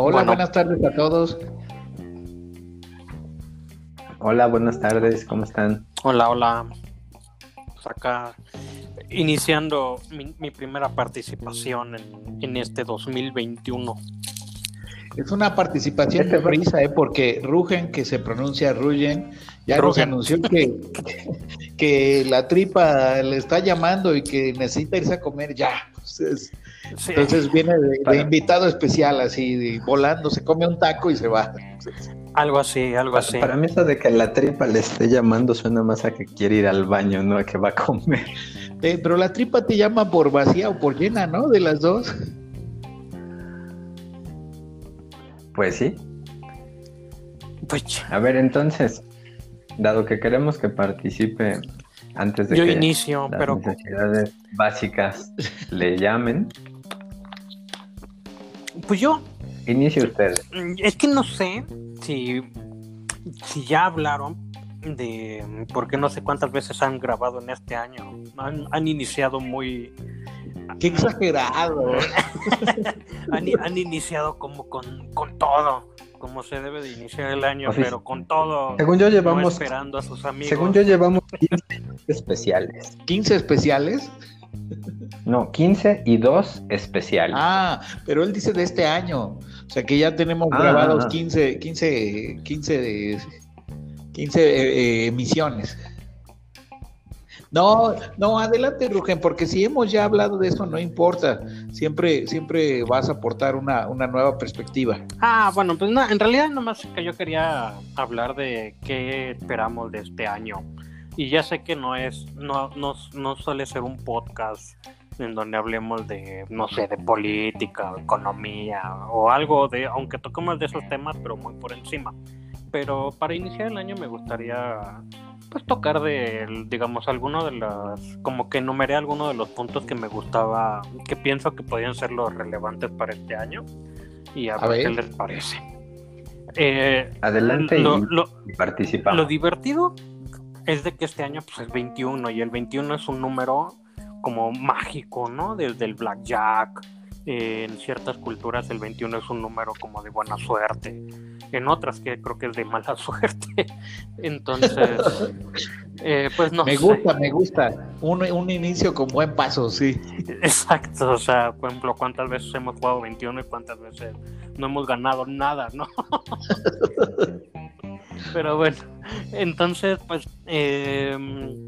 Hola, buenas tardes a todos. Hola, buenas tardes, ¿cómo están? Hola, hola. Pues acá iniciando mi, primera participación en, este 2021. Es una participación de prisa, ¿eh? porque Rugen, que se pronuncia Rugen, ya nos anunció que, que la tripa le está llamando y que necesita irse a comer ya. Entonces, viene de, invitado especial, así, volando, se come un taco y se va. Algo así, algo así. Para mí eso de que la tripa le esté llamando suena más a que quiere ir al baño, no a que va a comer. Eh, pero la tripa te llama por vacía o por llena, ¿no? De las dos. Pues sí. Pues... A ver, entonces, dado que queremos que participe antes de Yo que inicio, las pero necesidades básicas le llamen. Pues yo. Inicie usted. Es que no sé si, si ya hablaron de, porque no sé cuántas veces han grabado en este año. Han, iniciado muy... Qué exagerado. han, iniciado como con, todo, como se debe de iniciar el año, pero con todo. Según yo llevamos... esperando a sus amigos. Según yo llevamos 15 especiales. ¿15 especiales? No, 15 y 2 especiales. Ah, pero él dice de este año. O sea que ya tenemos ah, grabados 15, 15, 15 de 15 eh, eh, emisiones. No, no, adelante, Rugen, porque si hemos ya hablado de eso, no importa. Siempre, siempre vas a aportar una, nueva perspectiva. Ah, bueno, pues no, en realidad nomás que yo quería hablar de qué esperamos de este año. Y ya sé que no es, no, no, no suele ser un podcast en donde hablemos de, no sé, de política, economía o algo de, aunque toquemos de esos temas, pero muy por encima pero para iniciar el año me gustaría pues tocar de digamos alguno de las como que enumeré algunos de los puntos que me gustaba que pienso que podían ser los relevantes para este año y a, ver, qué les parece. Eh, adelante lo, y, participamos lo divertido es de que este año pues es 21 y el 21 es un número como mágico no desde el blackjack en ciertas culturas el 21 es un número como de buena suerte, en otras que creo que es de mala suerte. Entonces, eh, pues no. Me gusta, me gusta. Un, un, inicio con buen paso, sí. Exacto, o sea, por ejemplo, cuántas veces hemos jugado 21 y cuántas veces no hemos ganado nada, ¿no? Pero bueno, entonces, pues, em,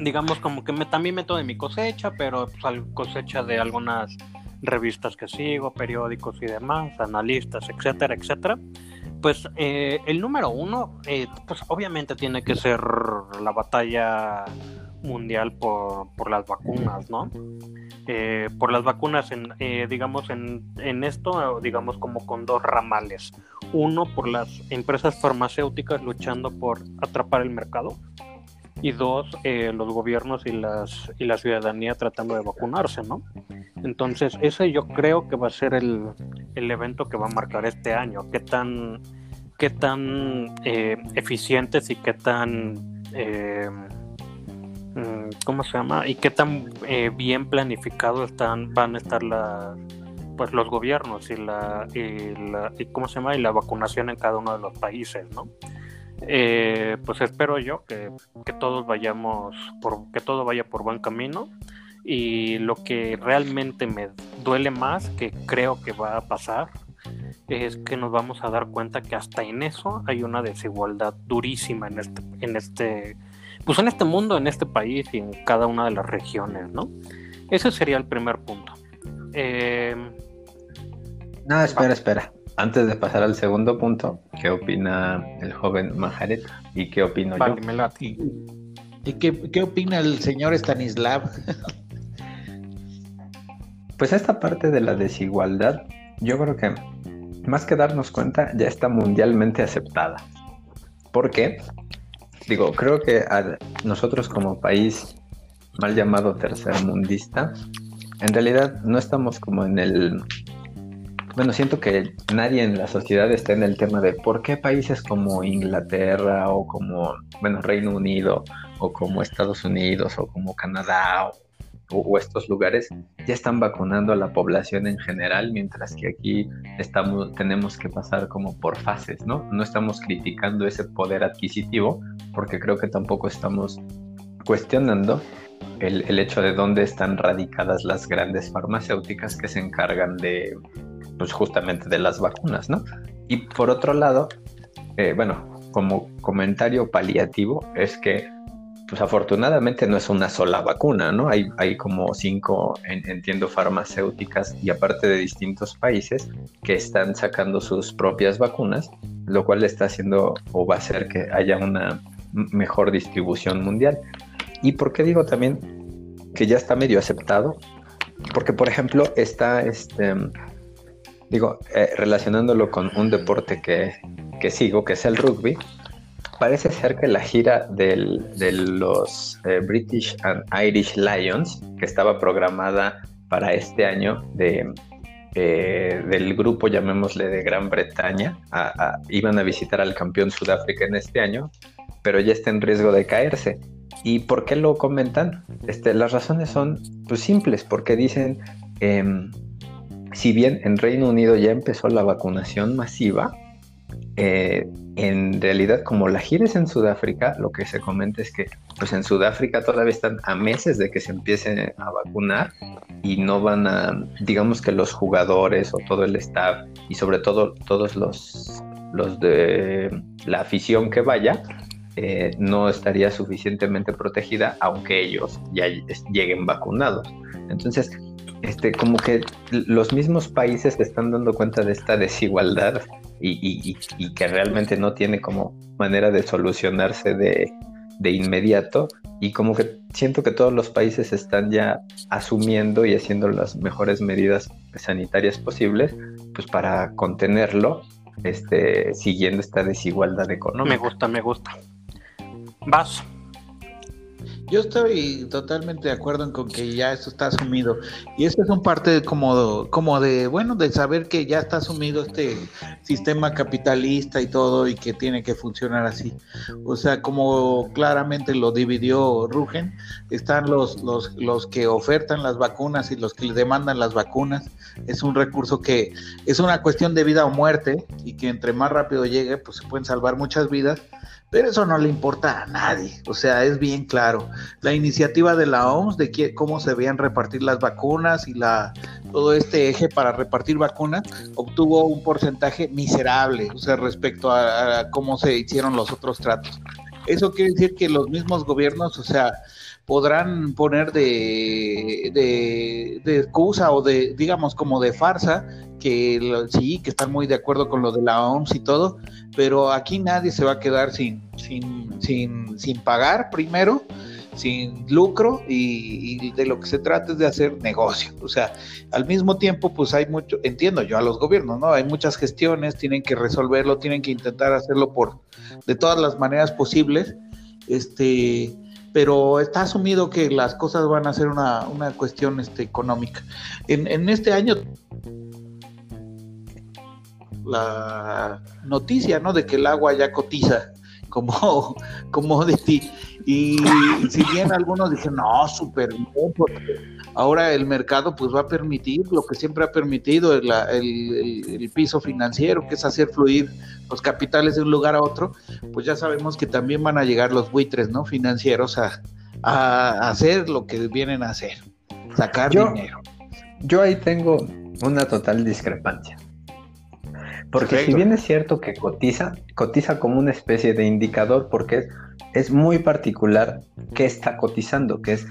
digamos como que me, también meto de mi cosecha, pero pues, cosecha de algunas revistas que sigo, periódicos y demás, analistas, etcétera, etcétera. Pues eh, el número uno, eh, pues obviamente tiene que ser la batalla mundial por, por las vacunas, ¿no? Eh, por las vacunas, en, digamos, en, en, esto, digamos, como con dos ramales. Uno, por las empresas farmacéuticas luchando por atrapar el mercado. Y dos, los gobiernos y, las, y la ciudadanía tratando de vacunarse, ¿no? Entonces, ese yo creo que va a ser el, evento que va a marcar este año. Qué tan, qué tan eh, eficientes y qué tan... Eh, mm, ¿Cómo se llama? Y qué tan eh, bien planificados están, van a estar la, pues los gobiernos y la, y la y cómo se llama y la vacunación en cada uno de los países, ¿no? Pues espero yo que, que todos vayamos por que todo vaya por buen camino y lo que realmente me duele más, que creo que va a pasar, es que nos vamos a dar cuenta que hasta en eso hay una desigualdad durísima en este, en este, pues en este mundo, en este país y en cada una de las regiones, ¿no? Ese sería el primer punto. Eh, no, espera, espera. Antes de pasar al segundo punto, ¿qué opina el joven Majaret y qué opino yo? ¿Y qué, qué opina el señor Stanislav? Pues esta parte de la desigualdad, yo creo que más que darnos cuenta, ya está mundialmente aceptada. ¿Por qué? Digo, creo que a nosotros como país mal llamado tercermundista, en realidad no estamos como en el... Bueno, siento que nadie en la sociedad está en el tema de por qué países como Inglaterra o como, bueno, Reino Unido o como Estados Unidos o como Canadá o, estos lugares ya están vacunando a la población en general, mientras que aquí estamos, tenemos que pasar como por fases, ¿no? No estamos criticando ese poder adquisitivo, porque creo que tampoco estamos cuestionando el, hecho de dónde están radicadas las grandes farmacéuticas que se encargan de, pues justamente de las vacunas, ¿no? Y por otro lado, eh, bueno, como comentario paliativo, es que, pues afortunadamente no es una sola vacuna, ¿no? Hay, como cinco, entiendo, farmacéuticas y aparte de distintos países que están sacando sus propias vacunas, lo cual está haciendo o va a hacer que haya una mejor distribución mundial. ¿Y por qué digo también que ya está medio aceptado? Porque, por ejemplo, está este, digo, eh, relacionándolo con un deporte que, sigo, que es el rugby, parece ser que la gira de los eh, British and Irish Lions, que estaba programada para este año de, eh, del grupo, llamémosle, de Gran Bretaña, iban a visitar al campeón Sudáfrica en este año, pero ya está en riesgo de caerse. ¿Y por qué lo comentan? Este, las razones son pues, simples, porque dicen, em, si bien en Reino Unido ya empezó la vacunación masiva, eh, en realidad como la gira es en Sudáfrica, lo que se comenta es que pues en Sudáfrica todavía están a meses de que se empiece a vacunar y no van a, digamos que los jugadores o todo el staff y sobre todo todos los, los de la afición que vaya, eh, no estaría suficientemente protegida aunque ellos ya lleguen vacunados. Entonces, este, como que los mismos países se están dando cuenta de esta desigualdad y, que realmente no tiene como manera de solucionarse de, inmediato y como que siento que todos los países están ya asumiendo y haciendo las mejores medidas sanitarias posibles pues para contenerlo este siguiendo esta desigualdad económica. Me gusta, me gusta. Vas. Yo estoy totalmente de acuerdo en con que ya esto está asumido. Y esto es un parte de como, como de, bueno, de saber que ya está asumido este sistema capitalista y todo y que tiene que funcionar así. O sea, como claramente lo dividió Rugen, están los, los, los que ofertan las vacunas y los que demandan las vacunas. Es un recurso que es una cuestión de vida o muerte y que entre más rápido llegue, pues se pueden salvar muchas vidas pero eso no le importa a nadie, o sea, es bien claro. La iniciativa de la OMS de cómo se veían repartir las vacunas y la todo este eje para repartir vacunas obtuvo un porcentaje miserable, o sea, respecto a, cómo se hicieron los otros tratos. Eso quiere decir que los mismos gobiernos, o sea, podrán poner de, de, excusa o de, digamos, como de farsa, que sí, que están muy de acuerdo con lo de la OMS y todo, pero aquí nadie se va a quedar sin, sin, sin, sin pagar primero, sin lucro y, de lo que se trata es de hacer negocio. O sea, al mismo tiempo, pues hay mucho, entiendo yo a los gobiernos, ¿no? Hay muchas gestiones, tienen que resolverlo, tienen que intentar hacerlo por de todas las maneras posibles, este, pero está asumido que las cosas van a ser una, una cuestión este, económica. En, en este año la noticia, ¿no? De que el agua ya cotiza como, ti. Y si bien algunos dicen, no, súper bien, ahora el mercado pues va a permitir lo que siempre ha permitido el, el, piso financiero, que es hacer fluir los capitales de un lugar a otro, pues ya sabemos que también van a llegar los buitres, ¿no? Financieros a, a hacer lo que vienen a hacer, sacar dinero. Yo ahí tengo una total discrepancia. Porque si bien es cierto que cotiza, cotiza como una especie de indicador porque es, muy particular qué está cotizando, que es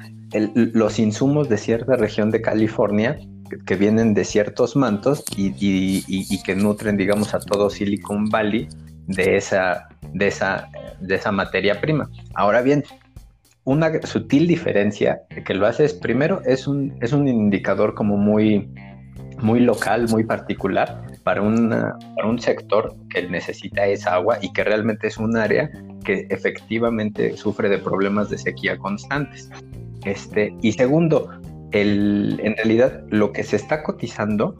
los insumos de cierta región de California que, vienen de ciertos mantos y, que nutren, digamos, a todo Silicon Valley de esa, materia prima. Ahora bien, una sutil diferencia que lo hace es, primero, es un, es un indicador como muy local, muy particular, para, un sector que necesita esa agua y que realmente es un área que efectivamente sufre de problemas de sequía constantes. Este, y segundo, en realidad lo que se está cotizando,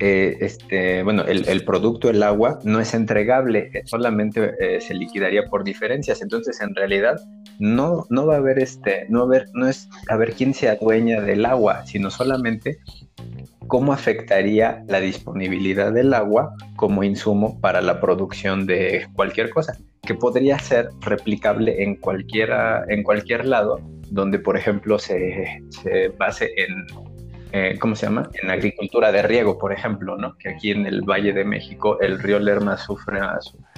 eh, este, bueno, el, producto, el agua, no es entregable, solamente eh, se liquidaría por diferencias. Entonces, en realidad, no, no va a haber este, no, a no es a ver quién se adueña del agua, sino solamente cómo afectaría la disponibilidad del agua como insumo para la producción de cualquier cosa, que podría ser replicable en, cualquiera, en cualquier lado donde, por ejemplo, se, se base en, eh, ¿cómo se llama? En agricultura de riego, por ejemplo, ¿no? Que aquí en el Valle de México el río Lerma sufre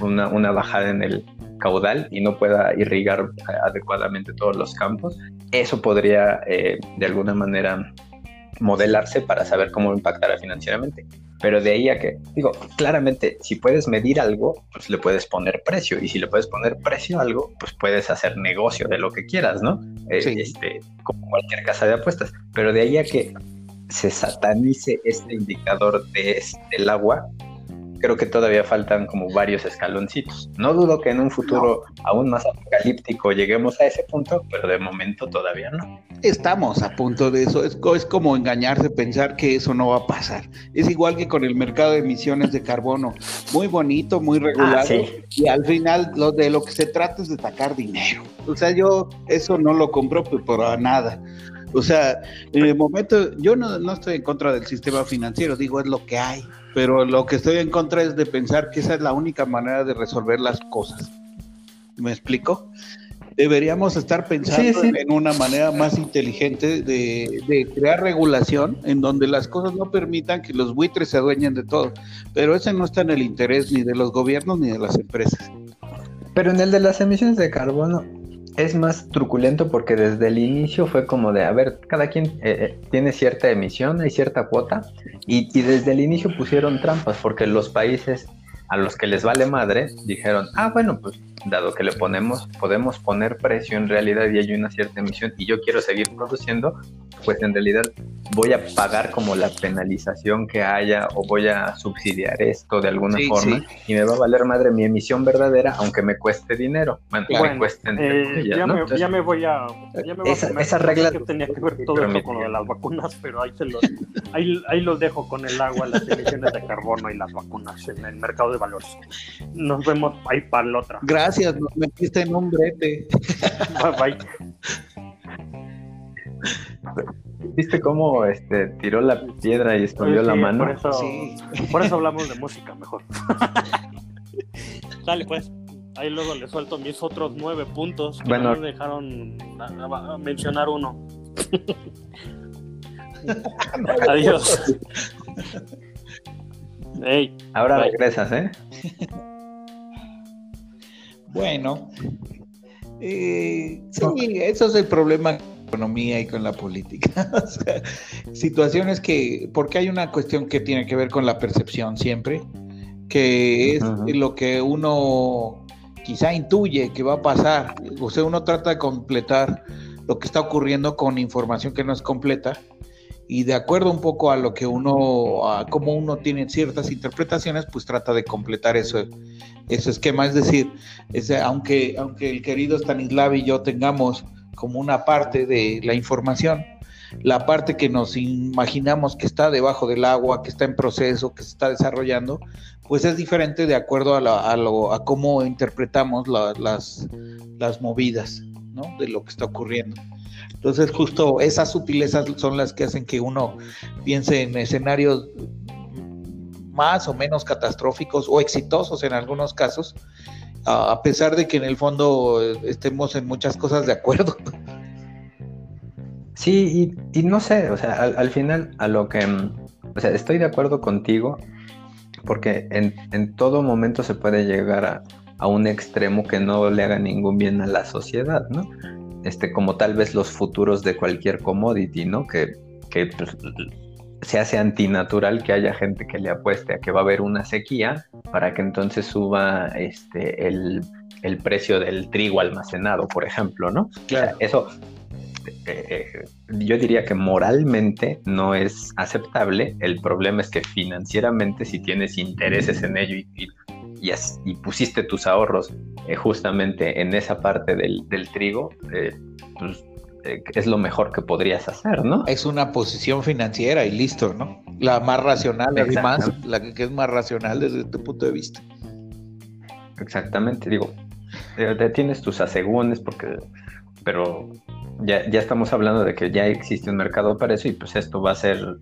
una, una bajada en el caudal y no pueda irrigar adecuadamente todos los campos. Eso podría, eh, de alguna manera, modelarse para saber cómo impactará financieramente. Pero de ahí a que, digo, claramente, si puedes medir algo, pues le puedes poner precio. Y si le puedes poner precio a algo, pues puedes hacer negocio de lo que quieras, ¿no? Eh, este, como cualquier casa de apuestas. Pero de ahí a que se satanice este indicador de, del agua, creo que todavía faltan como varios escaloncitos. No dudo que en un futuro aún más apocalíptico lleguemos a ese punto, pero de momento todavía no. Estamos a punto de eso. Es, es como engañarse pensar que eso no va a pasar. Es igual que con el mercado de emisiones de carbono. Muy bonito, muy regulado. Ah, y al final lo de lo que se trata es de sacar dinero. O sea, yo eso no lo compro por nada. O sea, en el momento, yo no, no estoy en contra del sistema financiero, digo, es lo que hay pero lo que estoy en contra es de pensar que esa es la única manera de resolver las cosas. ¿Me explico? Deberíamos estar pensando en una manera más inteligente de, crear regulación en donde las cosas no permitan que los buitres se adueñen de todo. Pero ese no está en el interés ni de los gobiernos ni de las empresas. Pero en el de las emisiones de carbono, es más truculento porque desde el inicio fue como de, a ver, cada quien eh, eh, tiene cierta emisión, hay cierta cuota, y, y, desde el inicio pusieron trampas porque los países a los que les vale madre dijeron, ah, bueno, pues dado que le ponemos, podemos poner precio en realidad y hay una cierta emisión y yo quiero seguir produciendo, pues en realidad voy a pagar como la penalización que haya o voy a subsidiar esto de alguna forma y me va a valer madre mi emisión verdadera aunque me cueste dinero. Bueno, me cueste eh, ya, me, ya, me, voy a... Ya me voy esa, a esa regla... Que tenía que ver todo esto con lo de las vacunas, pero ahí, se los, ahí, ahí los dejo con el agua, las emisiones de carbono y las vacunas en el mercado de valores. Nos vemos ahí para la otra. Gracias, nos metiste en un brete. Bye, bye. ¿Viste cómo este, tiró la piedra y escondió la mano? Por eso, por eso hablamos de música mejor. Dale, pues. Ahí luego le suelto mis otros nueve puntos. Que bueno, no me dejaron mencionar uno. Adiós. Ahora regresas, ¿eh? bueno, eh, sí, eso es el problema economía y con la política. situaciones que, porque hay una cuestión que tiene que ver con la percepción siempre, que es lo que uno quizá intuye que va a pasar. O sea, uno trata de completar lo que está ocurriendo con información que no es completa y de acuerdo un poco a lo que uno, a cómo uno tiene ciertas interpretaciones, pues trata de completar eso, ese esquema. Es decir, aunque, aunque el querido Stanislav y yo tengamos como una parte de la información, la parte que nos imaginamos que está debajo del agua, que está en proceso, que se está desarrollando, pues es diferente de acuerdo a, cómo interpretamos las, movidas de lo que está ocurriendo. Entonces justo esas sutilezas son las que hacen que uno piense en escenarios más o menos catastróficos o exitosos en algunos casos, a pesar de que en el fondo estemos en muchas cosas de acuerdo. Sí, y, no sé, o sea, al, final a lo que, o sea, estoy de acuerdo contigo, porque en, en todo momento se puede llegar a, a, un extremo que no le haga ningún bien a la sociedad, ¿no? este, como tal vez los futuros de cualquier commodity, ¿no? Que, pues, se hace antinatural que haya gente que le apueste a que va a haber una sequía para que entonces suba este, el, precio del trigo almacenado, por ejemplo, ¿no? Claro. eso eh, eh, yo diría que moralmente no es aceptable. El problema es que financieramente, si tienes intereses en ello y, y, pusiste tus ahorros eh, justamente en esa parte del, trigo, eh, pues es lo mejor que podrías hacer, ¿no? Es una posición financiera y listo, ¿no? La más racional, además, la que es más racional desde tu punto de vista. Exactamente, digo, tienes tus asegúnes porque pero ya, ya estamos hablando de que ya existe un mercado para eso y pues esto va a ser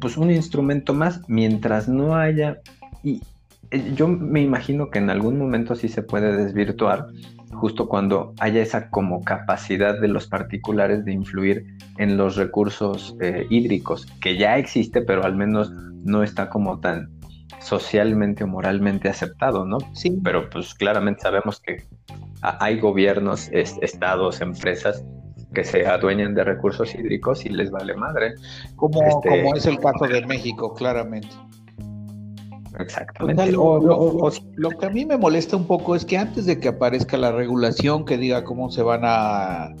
pues un instrumento más mientras no haya y eh, yo me imagino que en algún momento sí se puede desvirtuar justo cuando haya esa como capacidad de los particulares de influir en los recursos eh, hídricos, que ya existe, pero al menos no está como tan socialmente o moralmente aceptado, ¿no? Sí. Pero pues claramente sabemos que hay gobiernos, estados, empresas que se adueñan de recursos hídricos y les vale madre. Como, este, como es el caso de México, claramente. Exactamente. lo, que a mí me molesta un poco es que antes de que aparezca la regulación que diga cómo se van a,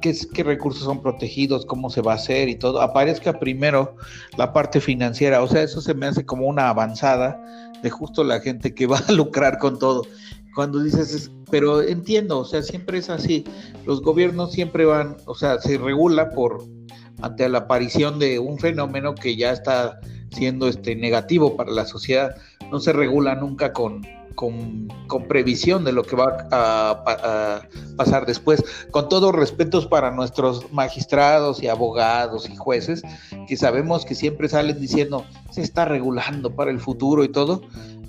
qué, qué, recursos son protegidos, cómo se va a hacer y todo, aparezca primero la parte financiera. O sea, eso se me hace como una avanzada de justo la gente que va a lucrar con todo. Cuando dices, pero entiendo, o sea, siempre es así. Los gobiernos siempre van, o sea, se regula por ante la aparición de un fenómeno que ya está siendo este negativo para la sociedad, no se regula nunca con, con, previsión de lo que va a, pasar después. Con todos respetos para nuestros magistrados y abogados y jueces, que sabemos que siempre salen diciendo se está regulando para el futuro y todo.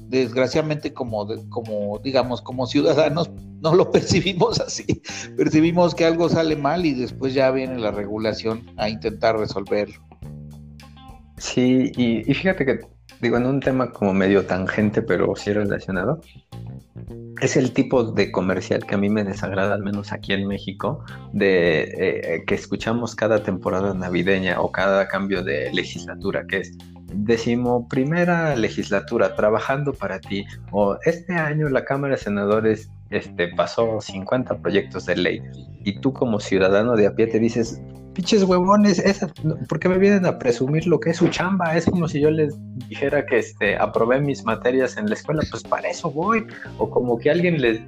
Desgraciadamente, como, como digamos, como ciudadanos, no lo percibimos así. Percibimos que algo sale mal y después ya viene la regulación a intentar resolverlo. Sí, y, fíjate que, digo, en un tema como medio tangente, pero sí relacionado, es el tipo de comercial que a mí me desagrada, al menos aquí en México, de eh, que escuchamos cada temporada navideña o cada cambio de legislatura, que es decimo primera legislatura trabajando para ti, o este año la Cámara de Senadores este, pasó 50 proyectos de ley, y tú como ciudadano de a pie te dices, pinches huevones, esa, ¿por qué me vienen a presumir lo que es su chamba? Es como si yo les dijera que este, aprobé mis materias en la escuela, pues para eso voy. O como que alguien les,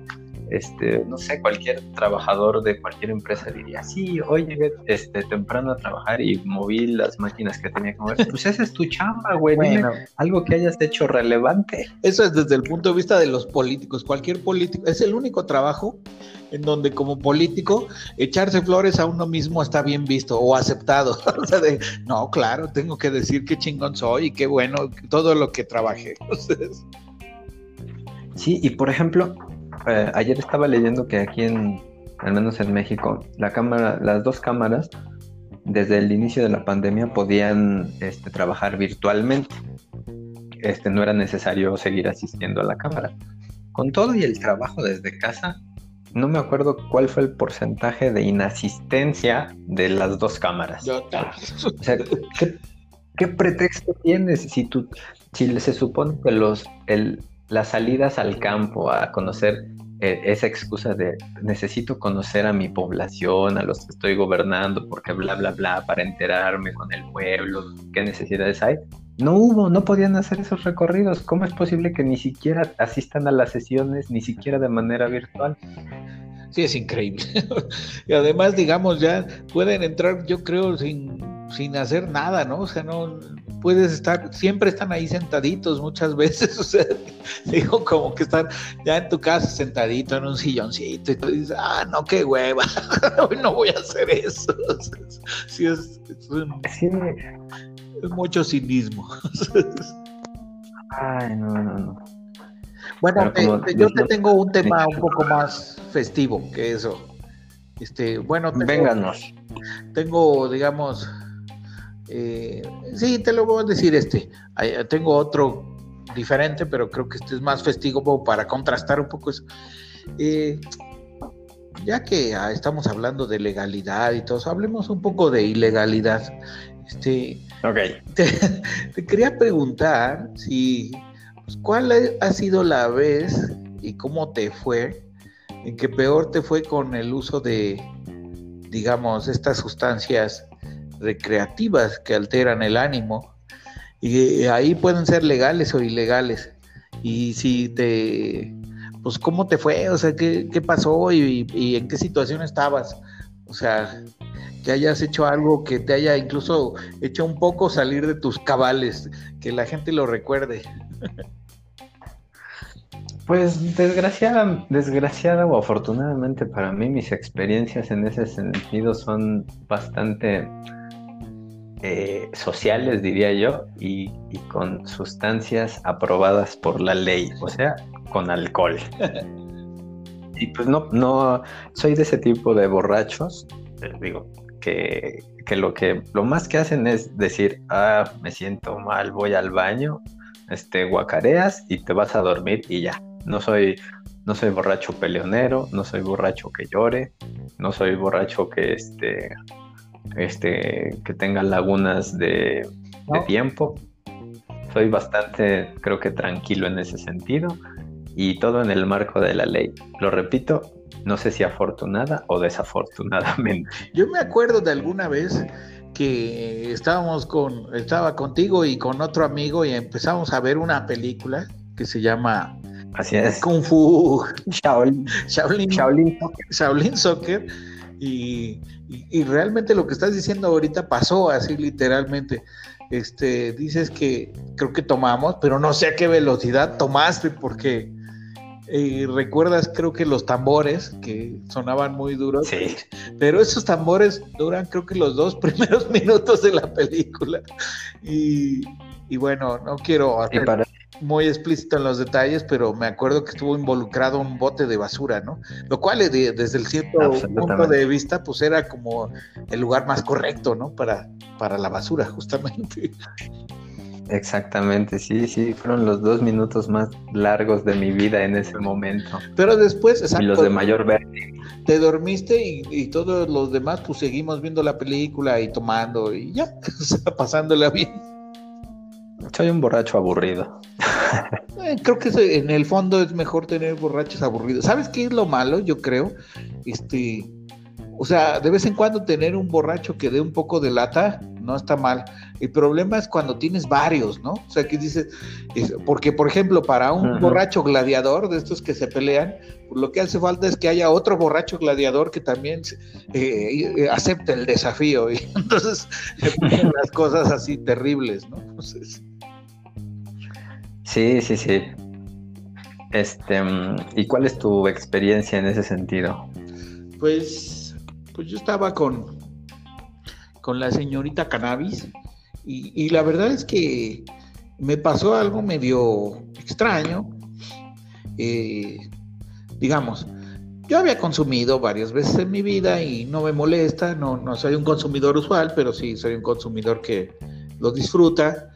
este, no sé, cualquier trabajador de cualquier empresa diría, sí, hoy llegué este, temprano a trabajar y moví las máquinas que tenía que mover. Pues esa es tu chamba, güey. algo que hayas hecho relevante. Eso es desde el punto de vista de los políticos. Cualquier político, es el único trabajo en donde como político echarse flores a uno mismo está bien visto o aceptado. o sea, de, no, claro, tengo que decir qué chingón soy y qué bueno todo lo que trabajé. sí, y por ejemplo, eh, ayer estaba leyendo que aquí en, al menos en México, la cámara, las dos cámaras, desde el inicio de la pandemia podían este, trabajar virtualmente. Este, no era necesario seguir asistiendo a la cámara. Con todo y el trabajo desde casa, no me acuerdo cuál fue el porcentaje de inasistencia de las dos cámaras. o sea, ¿qué, pretexto tienes si tú, si se supone que los, el, las salidas al campo a conocer eh, esa excusa de necesito conocer a mi población, a los que estoy gobernando, porque bla, bla, bla, para enterarme con el pueblo, qué necesidades hay. No hubo, no podían hacer esos recorridos. ¿Cómo es posible que ni siquiera asistan a las sesiones, ni siquiera de manera virtual? Sí, es increíble. y además, digamos, ya pueden entrar, yo creo, sin, sin hacer nada, ¿no? O sea, no puedes estar, siempre están ahí sentaditos muchas veces, o sea, digo, como que están ya en tu casa sentadito en un silloncito y tú dices, ah, no, qué hueva, hoy no voy a hacer eso. sí, es, sí. es mucho cinismo. Ay, no, no, no. Bueno, yo te tengo un tema un poco más festivo que eso. Este, bueno, tengo, Tengo, digamos, eh, sí, te lo voy a decir este. Tengo otro diferente, pero creo que este es más festivo para contrastar un poco eso. Eh, ya que ah, estamos hablando de legalidad y todo, hablemos un poco de ilegalidad. Este, te quería preguntar si pues, ¿cuál ha sido la vez y cómo te fue en que peor te fue con el uso de, digamos, estas sustancias recreativas que alteran el ánimo? Y ahí pueden ser legales o ilegales. Y si te, pues, ¿cómo te fue? O sea, ¿qué, pasó y, y en qué situación estabas? O sea, que hayas hecho algo que te haya incluso hecho un poco salir de tus cabales, que la gente lo recuerde. Pues desgraciada, desgraciada o afortunadamente para mí mis experiencias en ese sentido son bastante eh, sociales, diría yo, y, con sustancias aprobadas por la ley, o sea, con alcohol. y pues no, no, soy de ese tipo de borrachos, eh, digo, que, que, lo que lo más que hacen es decir, ah, me siento mal, voy al baño, este, guacareas y te vas a dormir y ya. No soy, no soy borracho peleonero, no soy borracho que llore, no soy borracho que este este, que tenga lagunas de, tiempo. Soy bastante, creo que tranquilo en ese sentido y todo en el marco de la ley. Lo repito, no sé si afortunada o desafortunadamente. Yo me acuerdo de alguna vez que estábamos con, estaba contigo y con otro amigo y empezamos a ver una película que se llama Así es. Kung Fu Shaolin, Shaolin, Shaolin, Shaolin Soccer y, realmente lo que estás diciendo ahorita pasó así literalmente. Este, dices que creo que tomamos, pero no sé a qué velocidad tomaste, porque eh, recuerdas, creo que los tambores que sonaban muy duros, sí. pero esos tambores duran, creo que los dos primeros minutos de la película. Y, bueno, no quiero hacer muy explícito en los detalles, pero me acuerdo que estuvo involucrado un bote de basura, ¿no? Lo cual eh, desde el cierto punto de vista, pues era como el lugar más correcto, ¿no? Para, para la basura, justamente. Exactamente, sí, sí, fueron los dos minutos más largos de mi vida en ese momento. Pero después, exacto, y los de mayor verde. Te dormiste y, y, todos los demás, pues seguimos viendo la película y tomando y ya, pasándola bien. Soy un borracho aburrido. Eh, creo que en el fondo es mejor tener borrachos aburridos. ¿Sabes qué es lo malo? Yo creo. Este, o sea, de vez en cuando tener un borracho que dé un poco de lata no está mal. El problema es cuando tienes varios, ¿no? O sea, que dices, porque por ejemplo, para un borracho gladiador de estos que se pelean, lo que hace falta es que haya otro borracho gladiador que también eh, eh, acepte el desafío y entonces se ponen las cosas así terribles, ¿no? Entonces, Sí, sí, sí. Este, mm, ¿y cuál es tu experiencia en ese sentido? Pues, pues yo estaba con, con la señorita Cannabis y, la verdad es que me pasó algo medio extraño. Eh, digamos, yo había consumido varias veces en mi vida y no me molesta, no, no soy un consumidor usual, pero sí soy un consumidor que lo disfruta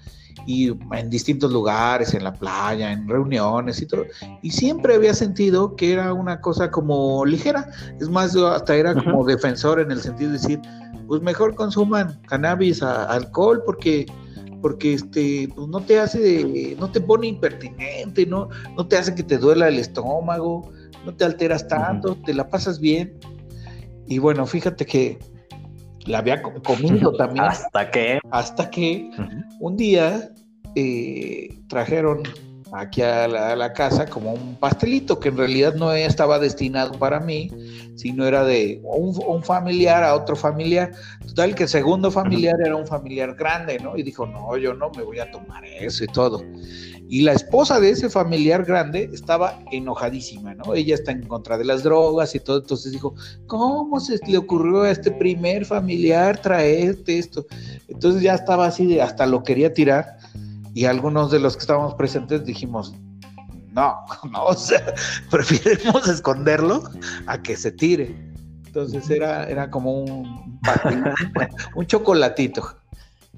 y en distintos lugares, en la playa, en reuniones y todo. Y siempre había sentido que era una cosa como ligera. Es más, yo hasta era como defensor en el sentido de decir, pues mejor consuman cannabis, alcohol, porque porque este pues no te hace, no te pone impertinente, no, no te hace que te duela el estómago, no te alteras tanto, te la pasas bien. Y bueno, fíjate que la había comido también. Hasta que. Hasta que un día eh, trajeron aquí a la, casa como un pastelito que en realidad no estaba destinado para mí, sino era de un, familiar a otro familiar. Total que el segundo familiar era un familiar grande, ¿no? Y dijo, no, yo no me voy a tomar eso y todo. Y la esposa de ese familiar grande estaba enojadísima, ¿no? Ella está en contra de las drogas y todo, entonces dijo, ¿cómo se le ocurrió a este primer familiar traerte esto? Entonces ya estaba así de, hasta lo quería tirar y algunos de los que estábamos presentes dijimos, no, no, o sea, preferimos esconderlo a que se tire. Entonces era, era como un, un chocolatito.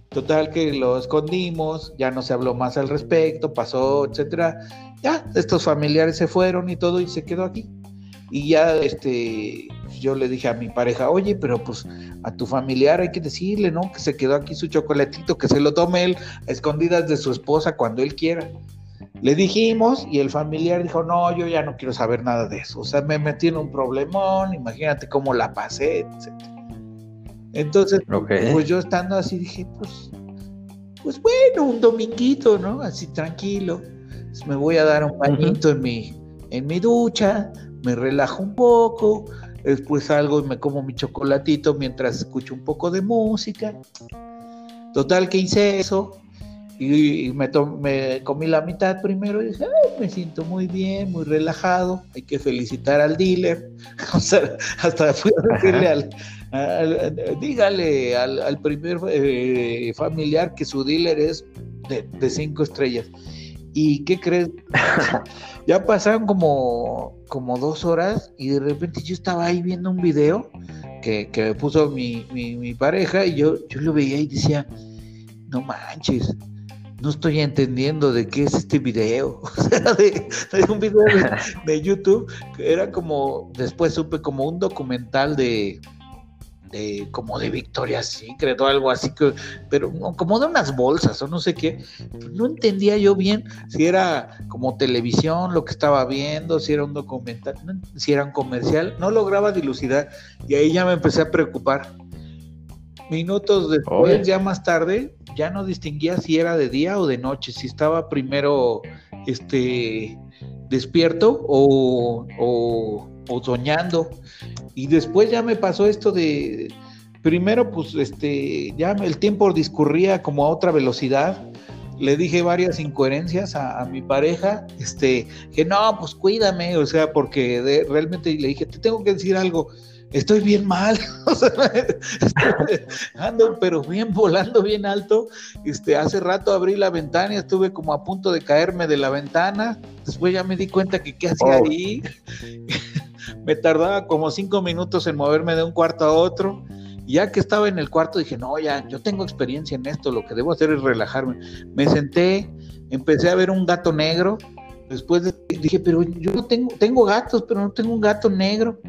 Total que lo escondimos, ya no se habló más al respecto, pasó, etcétera. Ya, estos familiares se fueron y todo y se quedó aquí. Y ya este yo le dije a mi pareja, "Oye, pero pues a tu familiar hay que decirle, ¿no? Que se quedó aquí su chocolatito, que se lo tome él a escondidas de su esposa cuando él quiera." Le dijimos y el familiar dijo, no, yo ya no quiero saber nada de eso. O sea, me metí en un problemón, imagínate cómo la pasé, etcétera. Entonces, pues yo estando así dije, pues, pues bueno, un dominguito, ¿no? Así tranquilo. Pues me voy a dar un bañito en, mi, en mi ducha, me relajo un poco, después salgo y me como mi chocolatito mientras escucho un poco de música. Total que hice eso. y, me, me, comí la mitad primero y dije, me siento muy bien, muy relajado, hay que felicitar al dealer. O sea, hasta fui a decirle al, dígale al, primer eh, familiar que su dealer es de, cinco estrellas. ¿Y qué crees? ya pasaron como, como dos horas y de repente yo estaba ahí viendo un video que, me puso mi, mi, pareja y yo, yo lo veía y decía, no manches, no estoy entendiendo de qué es este video. O sea, de, un video de, YouTube que era como, después supe como un documental de, de como de Victoria Secret o algo así, que, pero como de unas bolsas o no sé qué. No entendía yo bien si era como televisión lo que estaba viendo, si era un documental, si era un comercial. No lograba dilucidar y ahí ya me empecé a preocupar. Minutos después, ya más tarde, ya no distinguía si era de día o de noche, si estaba primero este despierto o, o, soñando. Y después ya me pasó esto de, primero pues este, ya el tiempo discurría como a otra velocidad. Le dije varias incoherencias a, mi pareja, este, que no, pues cuídame, o sea, porque realmente le dije, te tengo que decir algo estoy bien mal, ando pero bien volando bien alto. Este, hace rato abrí la ventana y estuve como a punto de caerme de la ventana. Después ya me di cuenta que qué hacía oh. ahí. me tardaba como cinco minutos en moverme de un cuarto a otro. ya que estaba en el cuarto dije, no, ya, yo tengo experiencia en esto, lo que debo hacer es relajarme. Me senté, empecé a ver un gato negro. Después dije, pero yo tengo, tengo gatos, pero no tengo un gato negro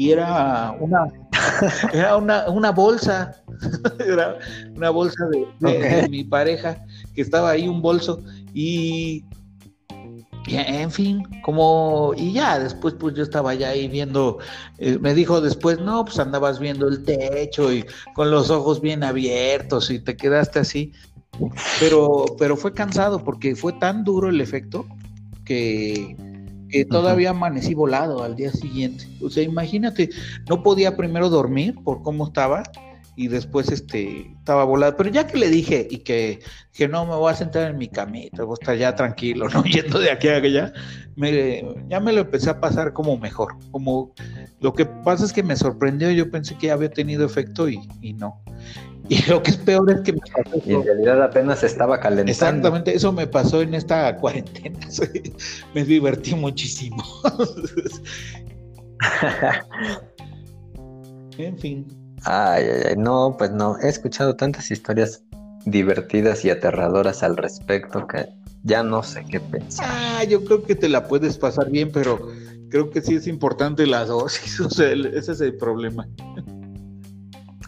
y era una, era una, bolsa, era una bolsa de, mi pareja, que estaba ahí un bolso y, en fin, como, y ya, después pues yo estaba ya ahí viendo, eh, me dijo después, no, pues andabas viendo el techo y con los ojos bien abiertos y te quedaste así, pero, pero fue cansado porque fue tan duro el efecto que que todavía amanecí volado al día siguiente. O sea, imagínate, no podía primero dormir por cómo estaba y después este estaba volado. Pero ya que le dije y que, que no me voy a sentar en mi camita, voy a estar ya tranquilo, no yendo de aquí a allá, me, ya me lo empecé a pasar como mejor. Como lo que pasa es que me sorprendió, yo pensé que había tenido efecto y, y no. Y lo que es peor es que me pasó Y en realidad apenas estaba calentando. Exactamente, eso me pasó en esta cuarentena. me divertí muchísimo. en fin. Ay, ay, ay, no, pues no. He escuchado tantas historias divertidas y aterradoras al respecto que ya no sé qué pensar. Ah, yo creo que te la puedes pasar bien, pero creo que sí es importante la dosis. O sea, ese es el problema.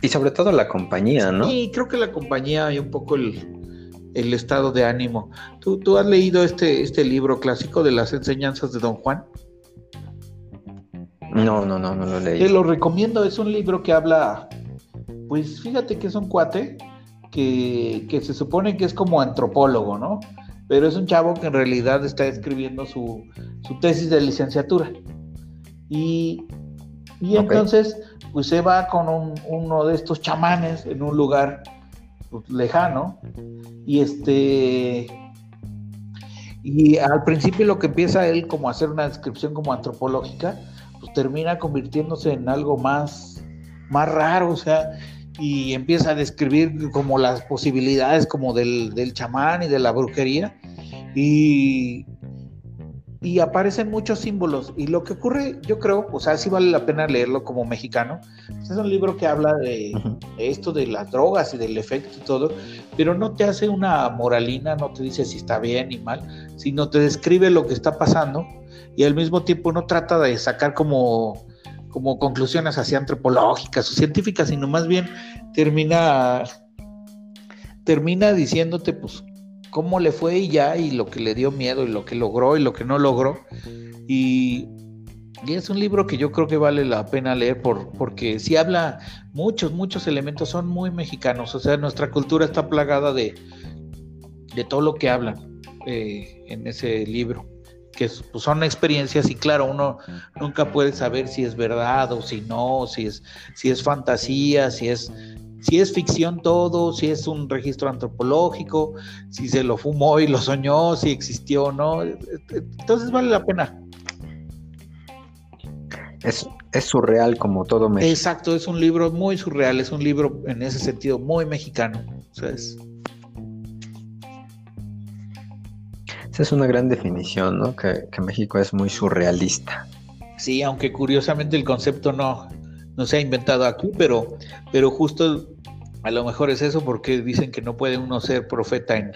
Y sobre todo la compañía, ¿no? Sí, creo que la compañía y un poco el, estado de ánimo. ¿Tú, ¿Tú, has leído este, este libro clásico de las enseñanzas de Don Juan? No, no, no, no lo leí. Te lo recomiendo, es un libro que habla, pues fíjate que es un cuate que, que se supone que es como antropólogo, ¿no? Pero es un chavo que en realidad está escribiendo su, su tesis de licenciatura. Y, y entonces pues se va con uno de estos chamanes en un lugar pues, lejano y este y al principio lo que empieza él como a hacer una descripción como antropológica termina convirtiéndose en algo más más raro o sea y empieza a describir como las posibilidades como del, del chamán y de la brujería y, y aparecen muchos símbolos. Y lo que ocurre, yo creo, o sea, sí vale la pena leerlo como mexicano. Pues es un libro que habla de, esto de las drogas y del efecto y todo, pero no te hace una moralina, no te dice si está bien ni mal, sino te describe lo que está pasando y al mismo tiempo no trata de sacar como, como conclusiones así antropológicas o científicas, sino más bien termina termina diciéndote pues cómo le fue y ya, y lo que le dio miedo, y lo que logró y lo que no logró. Y, es un libro que yo creo que vale la pena leer por, porque si habla muchos, muchos elementos, son muy mexicanos. O sea, nuestra cultura está plagada de, de todo lo que hablan eh, en ese libro que pues, son experiencias y claro, uno nunca puede saber si es verdad o si no, si es, si es fantasía, si es si es ficción todo, si es un registro antropológico, si se lo fumó y lo soñó, si existió o no. Entonces vale la pena. Es, es surreal como todo México. Exacto, es un libro muy surreal, es un libro en ese sentido muy mexicano. Esa es una gran definición, ¿no? Que, México es muy surrealista. Sí, aunque curiosamente el concepto no, no se ha inventado aquí, pero, pero justo a lo mejor es eso porque dicen que no puede uno ser profeta en,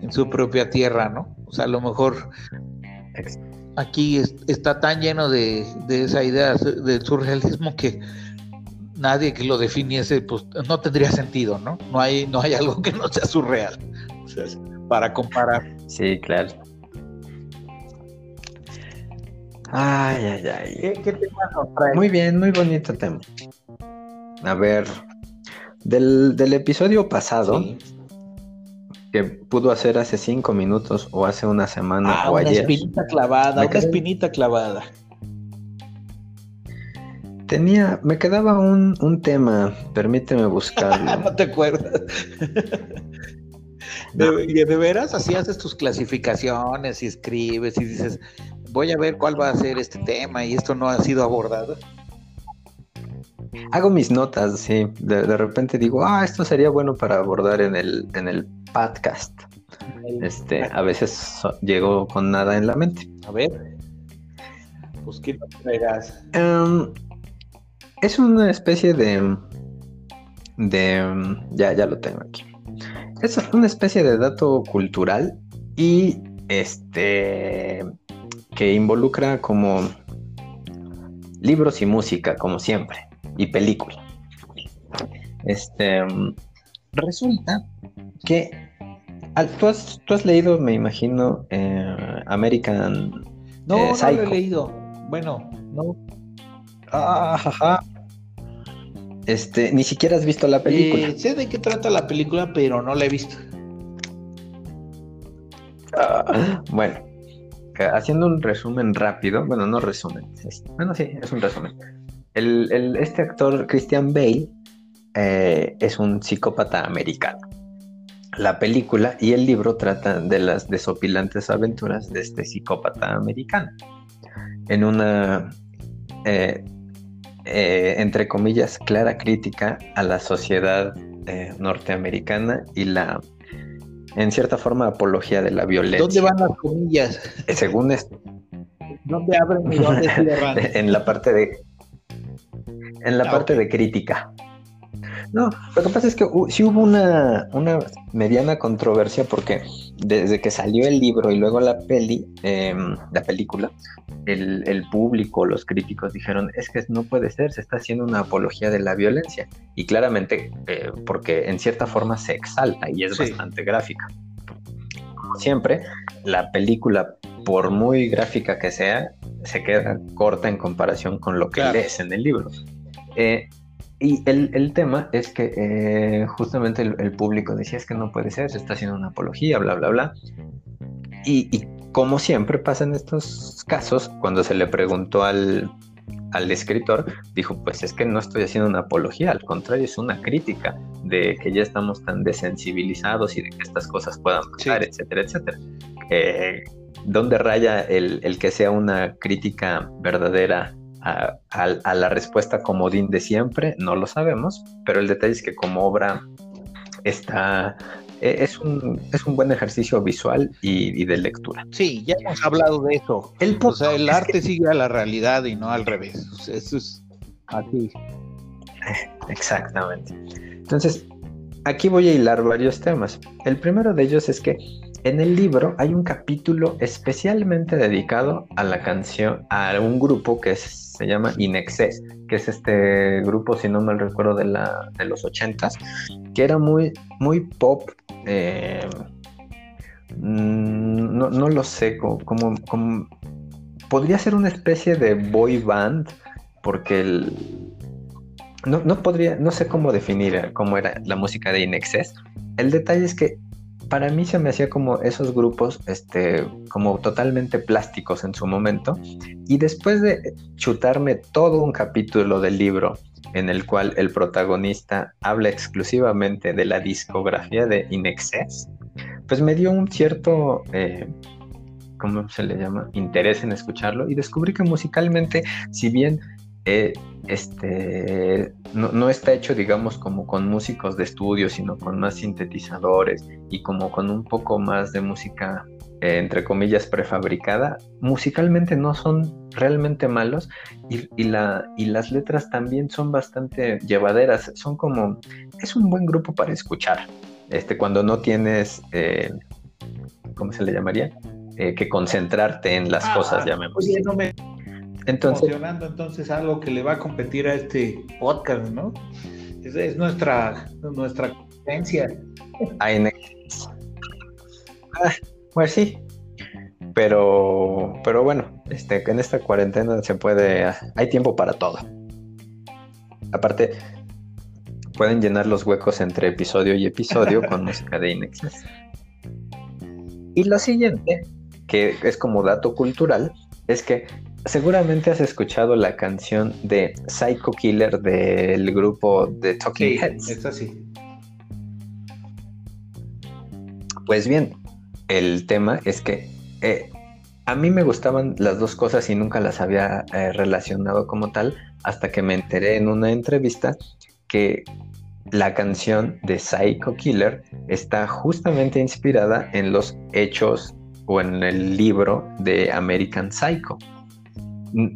en su propia tierra, ¿no? O sea, a lo mejor aquí está tan lleno de, esa idea del surrealismo que nadie que lo definiese, pues no tendría sentido, ¿no? No hay, no hay algo que no sea surreal. Para comparar. Sí, claro. Ay, ay, ay. ¿Qué, tema nos trae? Muy bien, muy bonito tema. A ver, del, episodio pasado, que pudo hacer hace cinco minutos o hace una semana ah, o una ayer. espinita clavada, una espinita clavada. Tenía, me quedaba un, un tema, permíteme buscarlo. no te acuerdas. De, de, veras así haces tus clasificaciones y escribes y dices, voy a ver cuál va a ser este tema y esto no ha sido abordado. Hago mis notas, sí. De, de repente digo, ah, esto sería bueno para abordar en el, en el podcast. Este, a veces llego con nada en la mente. A ver. Pues, ¿qué traerás? Em, es una especie de. de. Ya, ya lo tengo aquí. Es una especie de dato cultural y este. que involucra como libros y música, como siempre, y película. Este. Resulta que ¿tú has, tú has leído, me imagino, eh, American No, eh, no lo he leído. Bueno, no. Ah, Este, ni siquiera has visto la película. Eh, sé de qué trata la película, pero no la he visto. Ah, bueno, haciendo un resumen rápido, bueno, no resumen, bueno, sí, es un resumen. El, este actor, Christian Bale, es un psicópata americano la película y el libro tratan de las desopilantes aventuras de este psicópata americano. En una, eh, eh, entre comillas, clara crítica a la sociedad eh, norteamericana y la, en cierta forma, apología de la violencia. ¿Dónde van las comillas? Según esto. ¿Dónde abren y dónde cierran? en la parte de, en la ah, parte de crítica. No, lo que pasa es que sí hubo una, mediana controversia porque desde que salió el libro y luego la peli, em, la película, el, público, los críticos dijeron, es que no puede ser, se está haciendo una apología de la violencia. Y claramente, eh, porque en cierta forma se exalta y es bastante gráfica. Como siempre, la película, por muy gráfica que sea, se queda corta en comparación con lo que lees en el libro. Eh, y el, tema es que eh, justamente el, público decía es que no puede ser, se está haciendo una apología, bla, bla, bla. Y, como siempre pasa en estos casos, cuando se le preguntó al, escritor, dijo, pues es que no estoy haciendo una apología, al contrario, es una crítica de que ya estamos tan desensibilizados y de que estas cosas puedan pasar, etcétera, etcétera. Eh, ¿Dónde raya el, el, que sea una crítica verdadera a, la respuesta comodín de siempre, no lo sabemos, pero el detalle es que como obra está e, es un, es un buen ejercicio visual y, de lectura. Sí, ya hemos hablado de eso. El, o sea, el arte sigue a la realidad y no al revés. eso es así. Exactamente. Entonces, aquí voy a hilar varios temas. El primero de ellos es que en el libro hay un capítulo especialmente dedicado a la canción, a un grupo que se llama Inexcess, que es este grupo, si no me recuerdo, de, la, de los ochentas, que era muy, muy pop. Eh, mm, no, lo sé, como, podría ser una especie de boy band, porque el, no, no, podría, no sé cómo definir cómo era la música de Inexcess. El detalle es que para mí se me hacía como esos grupos, este, como totalmente plásticos en su momento. Y después de chutarme todo un capítulo del libro en el cual el protagonista habla exclusivamente de la discografía de Inexcess, pues me dio un cierto, eh, ¿cómo se le llama? Interés en escucharlo y descubrí que musicalmente, si bien eh, este, no, está hecho, digamos, como con músicos de estudio, sino con más sintetizadores y como con un poco más de música, eh, entre comillas, prefabricada. Musicalmente no son realmente malos y, la, y las letras también son bastante llevaderas. Son como, es un buen grupo para escuchar. Este, cuando no tienes, eh, ¿cómo se le llamaría? Eh, que concentrarte en las cosas, ah, llamemos. Entonces, funcionando entonces algo que le va a competir a este podcast, ¿no? Es, es nuestra, nuestra competencia. Ah, pues sí. Pero, pero bueno, este, en esta cuarentena se puede, hay tiempo para todo. Aparte, pueden llenar los huecos entre episodio y episodio con música de Inexes. Y lo siguiente, que es como dato cultural, es que seguramente has escuchado la canción de Psycho Killer del grupo The Talking Heads. Así. Pues bien, el tema es que eh, a mí me gustaban las dos cosas y nunca las había eh, relacionado como tal hasta que me enteré en una entrevista que la canción de Psycho Killer está justamente inspirada en los hechos o en el libro de American Psycho. Mm,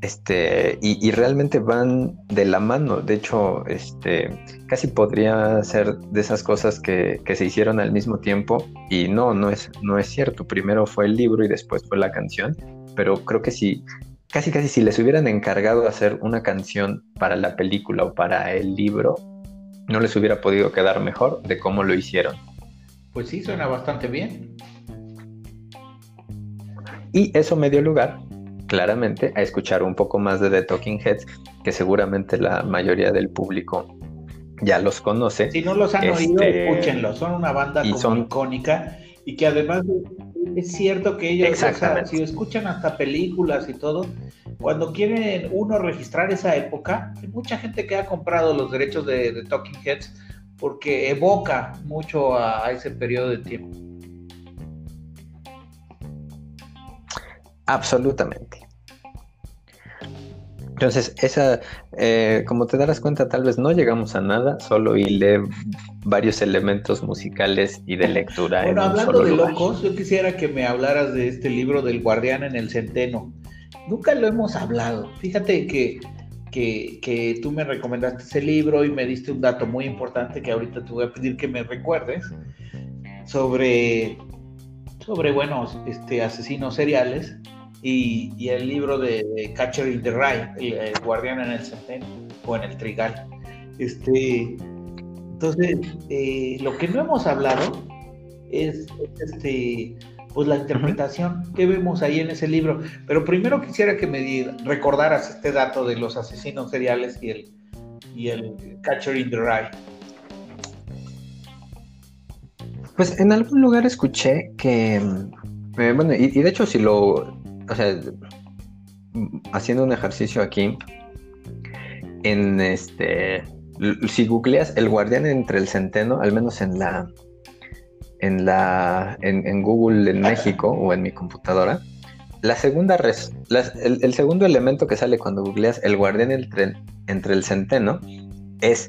este, y, realmente van de la mano. De hecho, este, casi podría ser de esas cosas que, se hicieron al mismo tiempo. Y no, no es, no es cierto. Primero fue el libro y después fue la canción. Pero creo que si, casi casi si les hubieran encargado hacer una canción para la película o para el libro, no les hubiera podido quedar mejor de cómo lo hicieron. Pues sí, suena bastante bien. Y eso me dio lugar, claramente, a escuchar un poco más de The Talking Heads, que seguramente la mayoría del público ya los conoce. Si no los han oído, este, escúchenlos. Son una banda icónica y que además es cierto que ellos, si escuchan hasta películas y todo, cuando quieren uno registrar esa época, hay mucha gente que ha comprado los derechos de, Talking Heads porque evoca mucho a, ese periodo de tiempo. Absolutamente. Entonces, esa, eh, como te darás cuenta, tal vez no llegamos a nada, solo hilé varios elementos musicales y de lectura. Bueno, hablando de locos, yo quisiera que me hablaras de este libro del guardián en el centeno. Nunca lo hemos hablado. Fíjate que, que, tú me recomendaste ese libro y me diste un dato muy importante que ahorita te voy a pedir que me recuerdes sobre, sobre bueno, este, asesinos seriales y, el libro de, Catcher in the Rye, el, guardián en el centeno o en el trigal. Este, entonces, eh, lo que no hemos hablado es, es este pues la interpretación que vemos ahí en ese libro. Pero primero quisiera que me recordaras este dato de los asesinos seriales y el, y el Catcher in the Rye. Pues en algún lugar escuché que, eh, bueno, y, de hecho si lo, o sea, haciendo un ejercicio aquí, en este, si googleas el guardián entre el centeno, al menos en la, en, la, en, Google en México o en mi computadora, la segunda res, el, segundo elemento que sale cuando googleas el guardián entre, entre el centeno es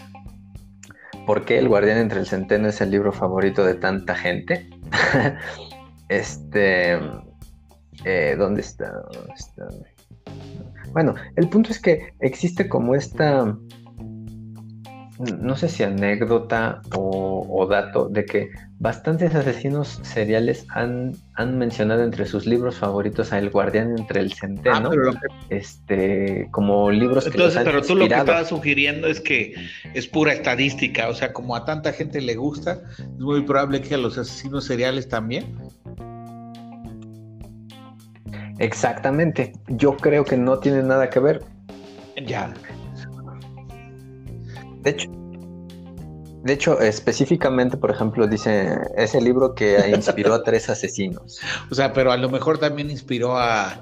¿por qué el guardián entre el centeno es el libro favorito de tanta gente? este, eh, ¿dónde está? Bueno, el punto es que existe como esta no sé si anécdota o, dato de que bastantes asesinos seriales han, han, mencionado entre sus libros favoritos a El Guardián entre el Centeno, ah, este, como libros que Entonces, pero tú lo que estabas sugiriendo es que es pura estadística, o sea, como a tanta gente le gusta, es muy probable que a los asesinos seriales también. Exactamente, yo creo que no tiene nada que ver. Ya. De hecho, De hecho, específicamente, por ejemplo, dice ese libro que inspiró a tres asesinos. O sea, pero a lo mejor también inspiró a,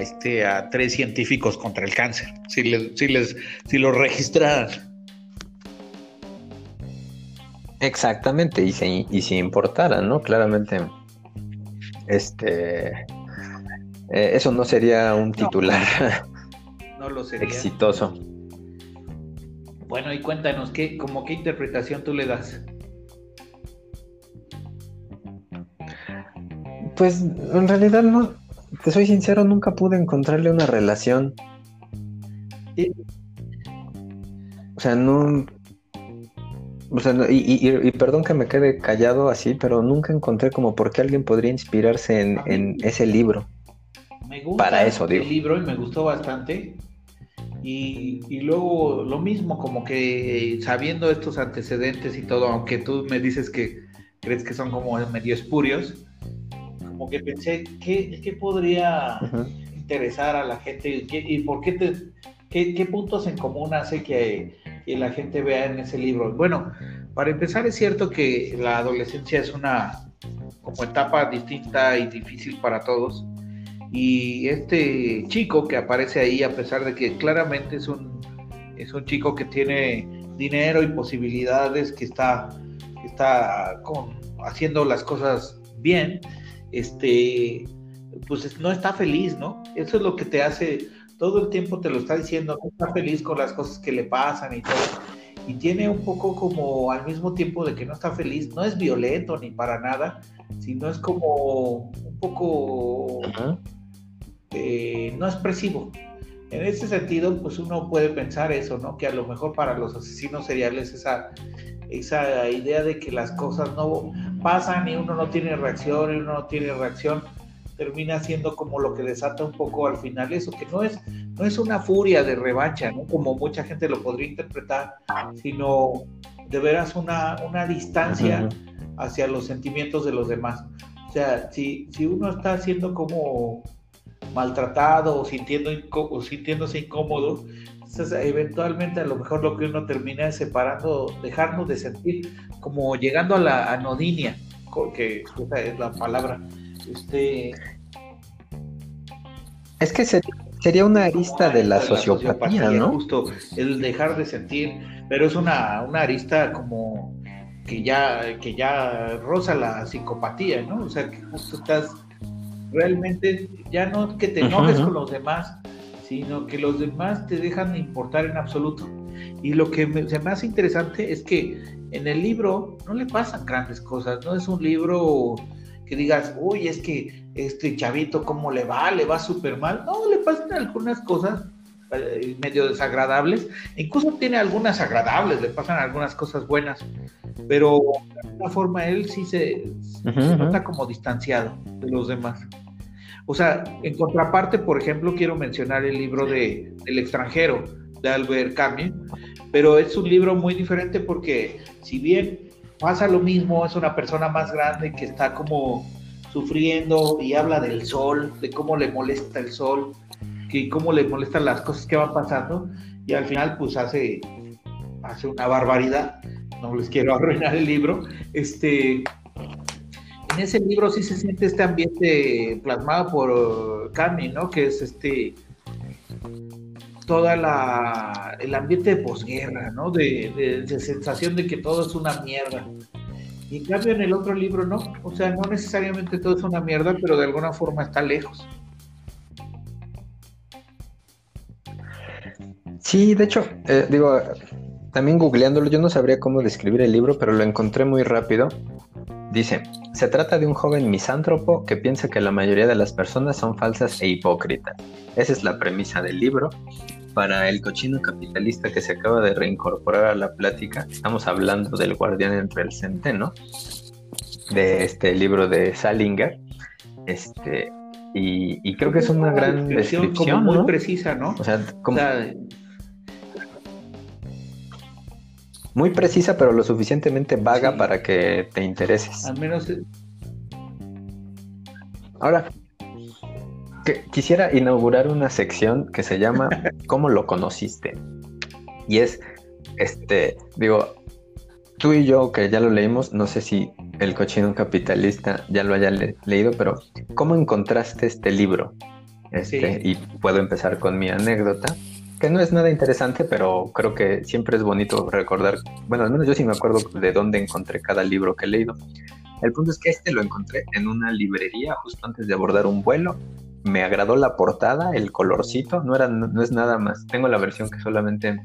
este, a tres científicos contra el cáncer, si, les, si, les, si lo registraran. Exactamente, y si, y si importaran, ¿no? Claramente, este, eh, eso no sería un titular no, lo sería. exitoso. Bueno, y cuéntanos, ¿qué, como qué interpretación tú le das? Pues en realidad no, te soy sincero, nunca pude encontrarle una relación. O sea, no. O sea, y, perdón que me quede callado así, pero nunca encontré como por qué alguien podría inspirarse en, ese libro. Me gusta Para eso, digo. el libro y me gustó bastante. Y, luego lo mismo, como que sabiendo estos antecedentes y todo, aunque tú me dices que crees que son como medio espurios, como que pensé, ¿qué, qué podría interesar a la gente? ¿Y por qué, te, qué, puntos en común hace que, que, la gente vea en ese libro? Bueno, para empezar es cierto que la adolescencia es una como etapa distinta y difícil para todos y este chico que aparece ahí, a pesar de que claramente es un, es un chico que tiene dinero y posibilidades, que está, está haciendo las cosas bien, este, pues no está feliz, ¿no? Eso es lo que te hace, todo el tiempo te lo está diciendo, no está feliz con las cosas que le pasan y todo. Y tiene un poco como al mismo tiempo de que no está feliz, no es violento ni para nada, sino es como un poco eh, no expresivo. En ese sentido, pues uno puede pensar eso, ¿no? Que a lo mejor para los asesinos seriales esa, esa idea de que las cosas no pasan y uno no tiene reacción y uno no tiene reacción, termina siendo como lo que desata un poco al final eso, que no es, no es una furia de revancha, ¿no? Como mucha gente lo podría interpretar, sino de veras una, una distancia hacia los sentimientos de los demás. O sea, si, si uno está haciendo como maltratado o, sintiendo o sintiéndose incómodo, entonces eventualmente a lo mejor lo que uno termina es separando, dejarnos de sentir, como llegando a la anodinia, que esa es la palabra. Este... Es que sería una arista de la, sociopatía, ¿no? Justo el dejar de sentir, pero es una, una arista como que ya, que ya roza la psicopatía, ¿no? O sea, que justo estás realmente ya no que te enojes con los demás, sino que los demás te dejan de importar en absoluto. Y lo que me, se me hace interesante es que en el libro no le pasan grandes cosas, no es un libro que digas, uy, es que este chavito, ¿cómo le va? Le va súper mal. No, le pasan algunas cosas eh, medio desagradables, incluso tiene algunas agradables, le pasan algunas cosas buenas, pero de alguna forma él sí se, nota como distanciado de los demás. O sea, en contraparte, por ejemplo, quiero mencionar el libro de El extranjero de Albert Camus, pero es un libro muy diferente porque si bien pasa lo mismo, es una persona más grande que está como sufriendo y habla del sol, de cómo le molesta el sol, que cómo le molestan las cosas que van pasando y al final pues hace, hace una barbaridad, no les quiero arruinar el libro, este, en ese libro sí se siente este ambiente plasmado por Cami, ¿no? Que es este toda la el ambiente de posguerra, ¿no? De, de, sensación de que todo es una mierda. Y en cambio en el otro libro no, o sea, no necesariamente todo es una mierda, pero de alguna forma está lejos. Sí, de hecho, eh, digo, también googleándolo, yo no sabría cómo describir el libro, pero lo encontré muy rápido. Dice, se trata de un joven misántropo que piensa que la mayoría de las personas son falsas e hipócritas. Esa es la premisa del libro. Para el cochino capitalista que se acaba de reincorporar a la plática, estamos hablando del guardián entre el centeno, de este libro de Salinger. Este, y, creo que es una gran descripción, muy precisa, ¿no? O sea, como, muy precisa, pero lo suficientemente vaga para que te intereses. Al menos. Eh, Ahora, quisiera inaugurar una sección que se llama ¿Cómo lo conociste? Y es, este, digo, tú y yo, que ya lo leímos, no sé si el cochino capitalista ya lo haya leído, pero ¿cómo encontraste este libro? Este, Y puedo empezar con mi anécdota, que no es nada interesante, pero creo que siempre es bonito recordar, bueno, al menos yo sí me acuerdo de dónde encontré cada libro que he leído. El punto es que este lo encontré en una librería justo antes de abordar un vuelo. Me agradó la portada, el colorcito, no, era, no es nada más. Tengo la versión que solamente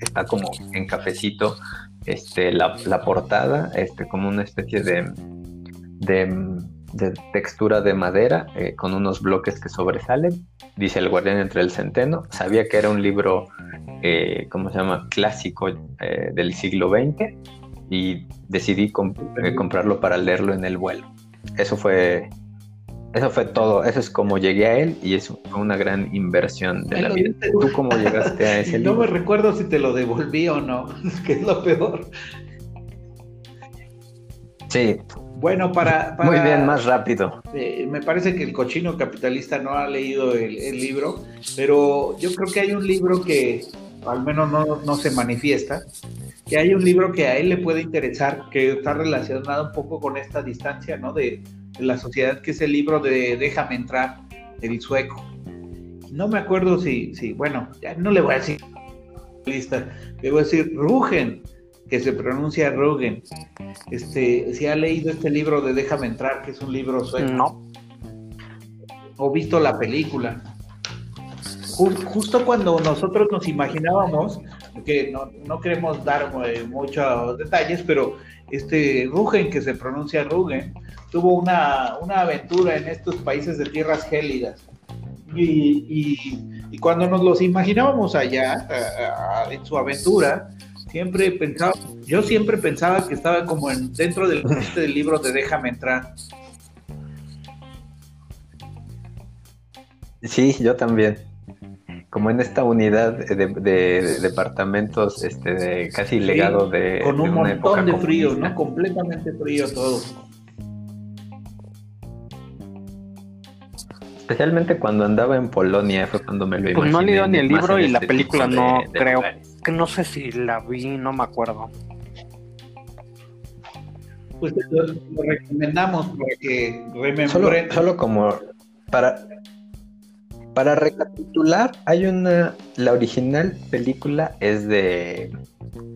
está como en cafecito, este, la, portada, este, como una especie de, textura de madera eh, con unos bloques que sobresalen. Dice el guardián entre el centeno. Sabía que era un libro, eh, ¿cómo se llama? Clásico eh, del siglo XX y decidí comprarlo para leerlo en el vuelo. Eso fue eso fue todo, eso es como llegué a él y es una gran inversión de la vida. ¿Tú cómo llegaste a ese libro? No me recuerdo si te lo devolví o no, que es lo peor. Sí. Bueno, para, Muy bien, más rápido. Eh, me parece que el cochino capitalista no ha leído el, libro, pero yo creo que hay un libro que al menos no, no se manifiesta, que hay un libro que a él le puede interesar, que está relacionado un poco con esta distancia, ¿no? De, la sociedad, que es el libro de Déjame entrar, el sueco. No me acuerdo si, si bueno, ya no le voy a decir lista, le voy a decir Rugen, que se pronuncia Rugen. Este, si ha leído este libro de Déjame entrar, que es un libro sueco. No. O visto la película. Justo cuando nosotros nos imaginábamos, que no, no queremos dar eh, muchos detalles, pero este Rugen, que se pronuncia Rugen, tuvo una, aventura en estos países de tierras gélidas. Y, cuando nos los imaginábamos allá, en su aventura, siempre pensaba, yo siempre pensaba que estaba como en, dentro del, del libro de Déjame entrar. Sí, yo también. Como en esta unidad de, departamentos este, casi legado de. Con un montón de frío, ¿no? Completamente frío todo. Especialmente cuando andaba en Polonia, fue cuando me lo imaginé. Pues no he leído ni el libro y la película no creo. Que no sé si la vi, no me acuerdo. Pues lo, recomendamos para que solo, solo como para para recapitular, hay una la original película es de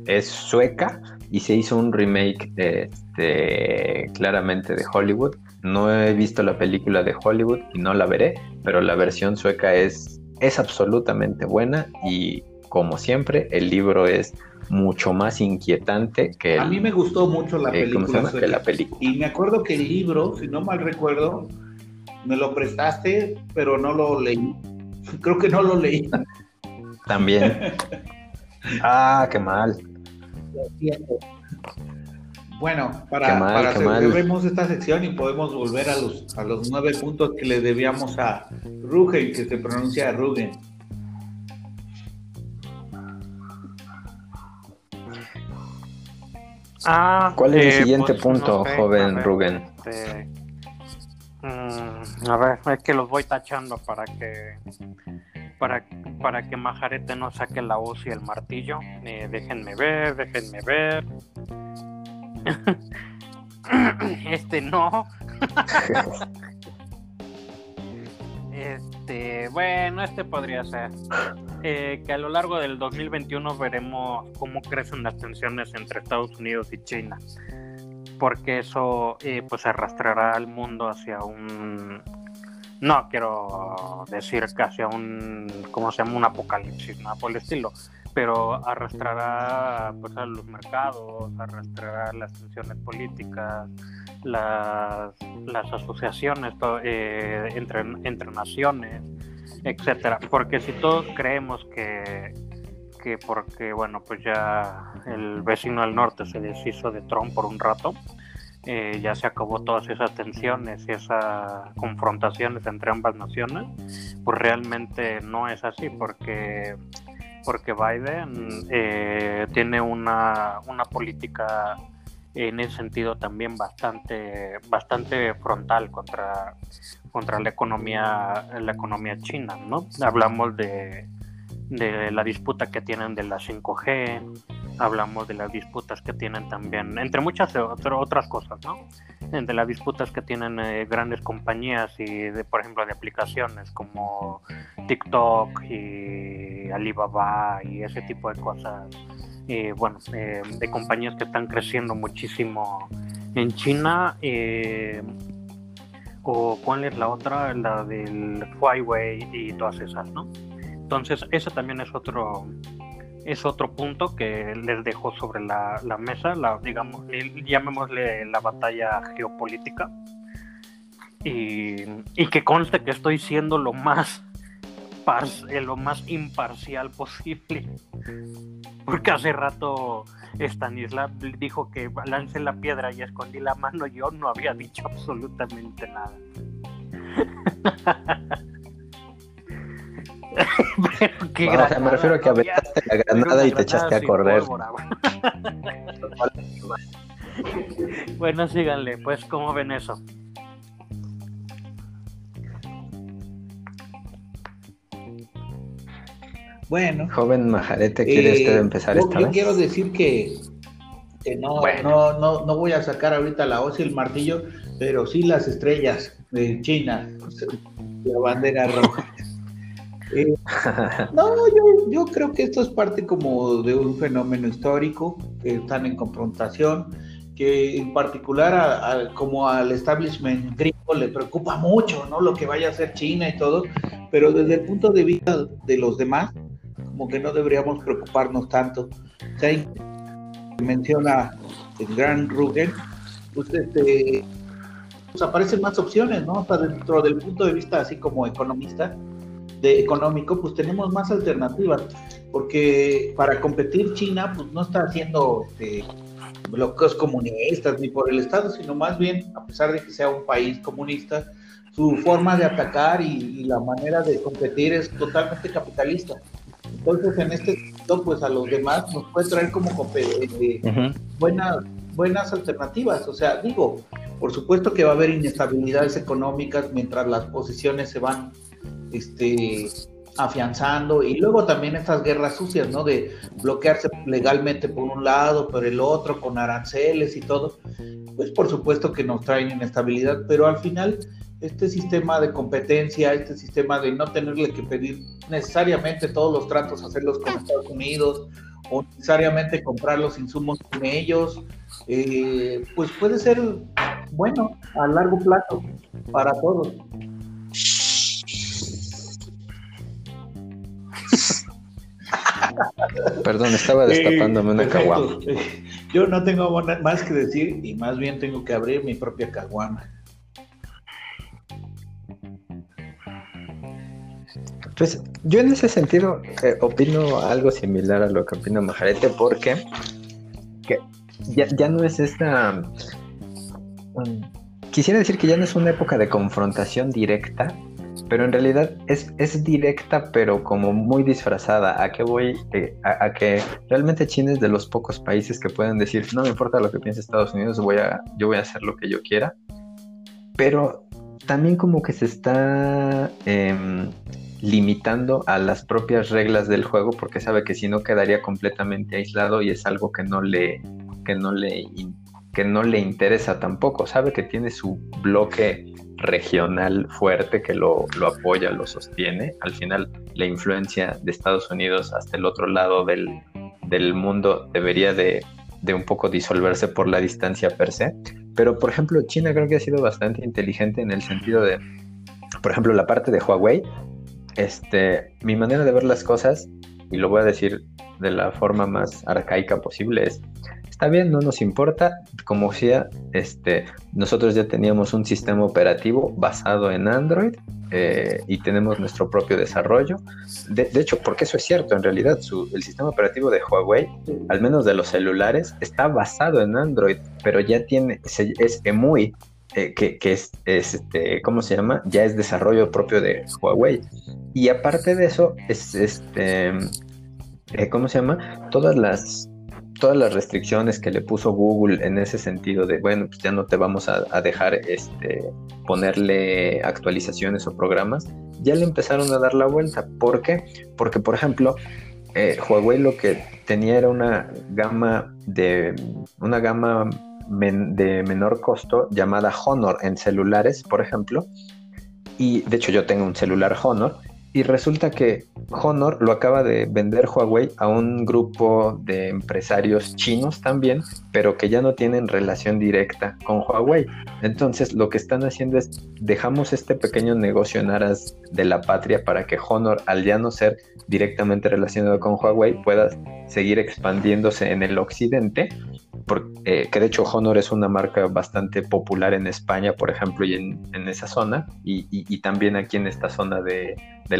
es sueca y se hizo un remake este, claramente de Hollywood no he visto la película de Hollywood y no la veré, pero la versión sueca es, es absolutamente buena y como siempre el libro es mucho más inquietante que A mí me gustó mucho la eh, película, que la película. Y me acuerdo que el libro, si no mal recuerdo, me lo prestaste, pero no lo leí. Creo que no lo leí. También. ah, qué mal. Bueno, para, para cerremos esta sección y podemos volver a los, a los nueve puntos que le debíamos a Rugen, que se pronuncia Rugen. Ah, ¿Cuál es el eh, siguiente pues, punto, joven Rugen? Este, mm, a ver, es que los voy tachando para que para, para que Majarete no saque la hoz y el martillo. Eh, déjenme ver, déjenme ver. este no. este, bueno, este podría ser. Eh, que a lo largo del 2021 veremos cómo crecen las tensiones entre Estados Unidos y China. Porque eso eh, pues arrastrará al mundo hacia un no quiero decir que hacia un, ¿cómo se llama? Un apocalipsis, nada por el estilo, pero arrastrará pues, a los mercados, arrastrará las tensiones políticas, las, las asociaciones eh, entre, entre naciones, etcétera. Porque si todos creemos que, que porque bueno pues ya el vecino del norte se deshizo de Trump por un rato, eh, ya se acabó todas esas tensiones y esas confrontaciones entre ambas naciones, pues realmente no es así porque porque Biden eh, tiene una, una política en ese sentido también bastante bastante frontal contra contra la economía la economía china no hablamos de, de la disputa que tienen de la 5G hablamos de las disputas que tienen también, entre muchas otras cosas, ¿no? Entre las disputas que tienen eh, grandes compañías y, de, por ejemplo, de aplicaciones como TikTok y Alibaba y ese tipo de cosas. Y, bueno, eh, de compañías que están creciendo muchísimo en China. Eh, o cuál es la otra, la del Huawei y todas esas, ¿no? Entonces, ese también es otro, es otro punto que les dejo sobre la, mesa, la, digamos, llamémosle la batalla geopolítica. Y, que conste que estoy siendo lo más, lo más imparcial posible. Porque hace rato Stanislav dijo que lance la piedra y escondí la mano. Yo no había dicho absolutamente nada. me refiero a que aventaste la granada y te echaste a correr. bueno, síganle, pues, ¿cómo ven eso? Bueno. Joven Majarete, ¿quiere eh, usted empezar esta yo quiero decir que, no, no, no, no voy a sacar ahorita la hoz y el martillo, pero sí las estrellas de China, la bandera roja. Eh, no, yo, yo creo que esto es parte como de un fenómeno histórico, que están en confrontación, que en particular como al establishment gringo le preocupa mucho, ¿no? Lo que vaya a hacer China y todo, pero desde el punto de vista de los demás, como que no deberíamos preocuparnos tanto. Sea, menciona el gran Rugen, pues, este, pues aparecen más opciones, ¿no? Hasta dentro del punto de vista así como economista, de económico, pues tenemos más alternativas, porque para competir China, pues no está haciendo este, bloqueos comunistas ni por el Estado, sino más bien, a pesar de que sea un país comunista, su forma de atacar y, la manera de competir es totalmente capitalista. Entonces, en este sentido, pues a los demás nos puede traer como eh, buenas, buenas alternativas. O sea, digo, por supuesto que va a haber inestabilidades económicas mientras las posiciones se van este, afianzando y luego también estas guerras sucias, ¿no? De bloquearse legalmente por un lado, por el otro, con aranceles y todo, pues por supuesto que nos traen inestabilidad, pero al final este sistema de competencia, este sistema de no tenerle que pedir necesariamente todos los tratos, hacerlos con Estados Unidos o necesariamente comprar los insumos con ellos, eh, pues puede ser bueno a largo plazo para todos. Perdón, estaba destapándome una caguama. Yo no tengo más que decir y más bien tengo que abrir mi propia caguama. Pues yo en ese sentido eh, opino algo similar a lo que opina Majarete porque ya, no es esta... Um, quisiera decir que ya no es una época de confrontación directa, pero en realidad es, es directa, pero como muy disfrazada. ¿A qué voy? Eh, a, que realmente China es de los pocos países que pueden decir, no me importa lo que piense Estados Unidos, voy a, yo voy a hacer lo que yo quiera. Pero también como que se está em, limitando a las propias reglas del juego porque sabe que si no quedaría completamente aislado y es algo que no le, que no le, que no le interesa tampoco. Sabe que tiene su bloque regional fuerte que lo, apoya, lo sostiene. Al final, la influencia de Estados Unidos hasta el otro lado del, mundo debería de, un poco disolverse por la distancia per se. Pero, por ejemplo, China creo que ha sido bastante inteligente en el sentido de, por ejemplo, la parte de Huawei. Este, mi manera de ver las cosas, y lo voy a decir de la forma más arcaica posible, es Está bien, no nos importa, como sea, este, nosotros ya teníamos un sistema operativo basado en Android eh, y tenemos nuestro propio desarrollo. De, hecho, porque eso es cierto, en realidad el sistema operativo de Huawei, al menos de los celulares, está basado en Android, pero ya tiene, es EMUI, eh, que, es, este, ¿cómo se llama? Ya es desarrollo propio de Huawei. Y aparte de eso, es este, eh, ¿cómo se llama? Todas las todas las restricciones que le puso Google en ese sentido de, bueno, pues ya no te vamos a, dejar este, ponerle actualizaciones o programas, ya le empezaron a dar la vuelta. ¿Por qué? Porque, por ejemplo, eh, Huawei lo que tenía era una gama de una gama de menor costo llamada Honor en celulares, por ejemplo. Y de hecho yo tengo un celular Honor y resulta que Honor lo acaba de vender Huawei a un grupo de empresarios chinos también, pero que ya no tienen relación directa con Huawei. Entonces lo que están haciendo es dejamos este pequeño negocio en aras de la patria para que Honor, al ya no ser directamente relacionado con Huawei, pueda seguir expandiéndose en el occidente eh, que de hecho Honor es una marca bastante popular en España, por ejemplo, y en, esa zona, y, también aquí en esta zona de,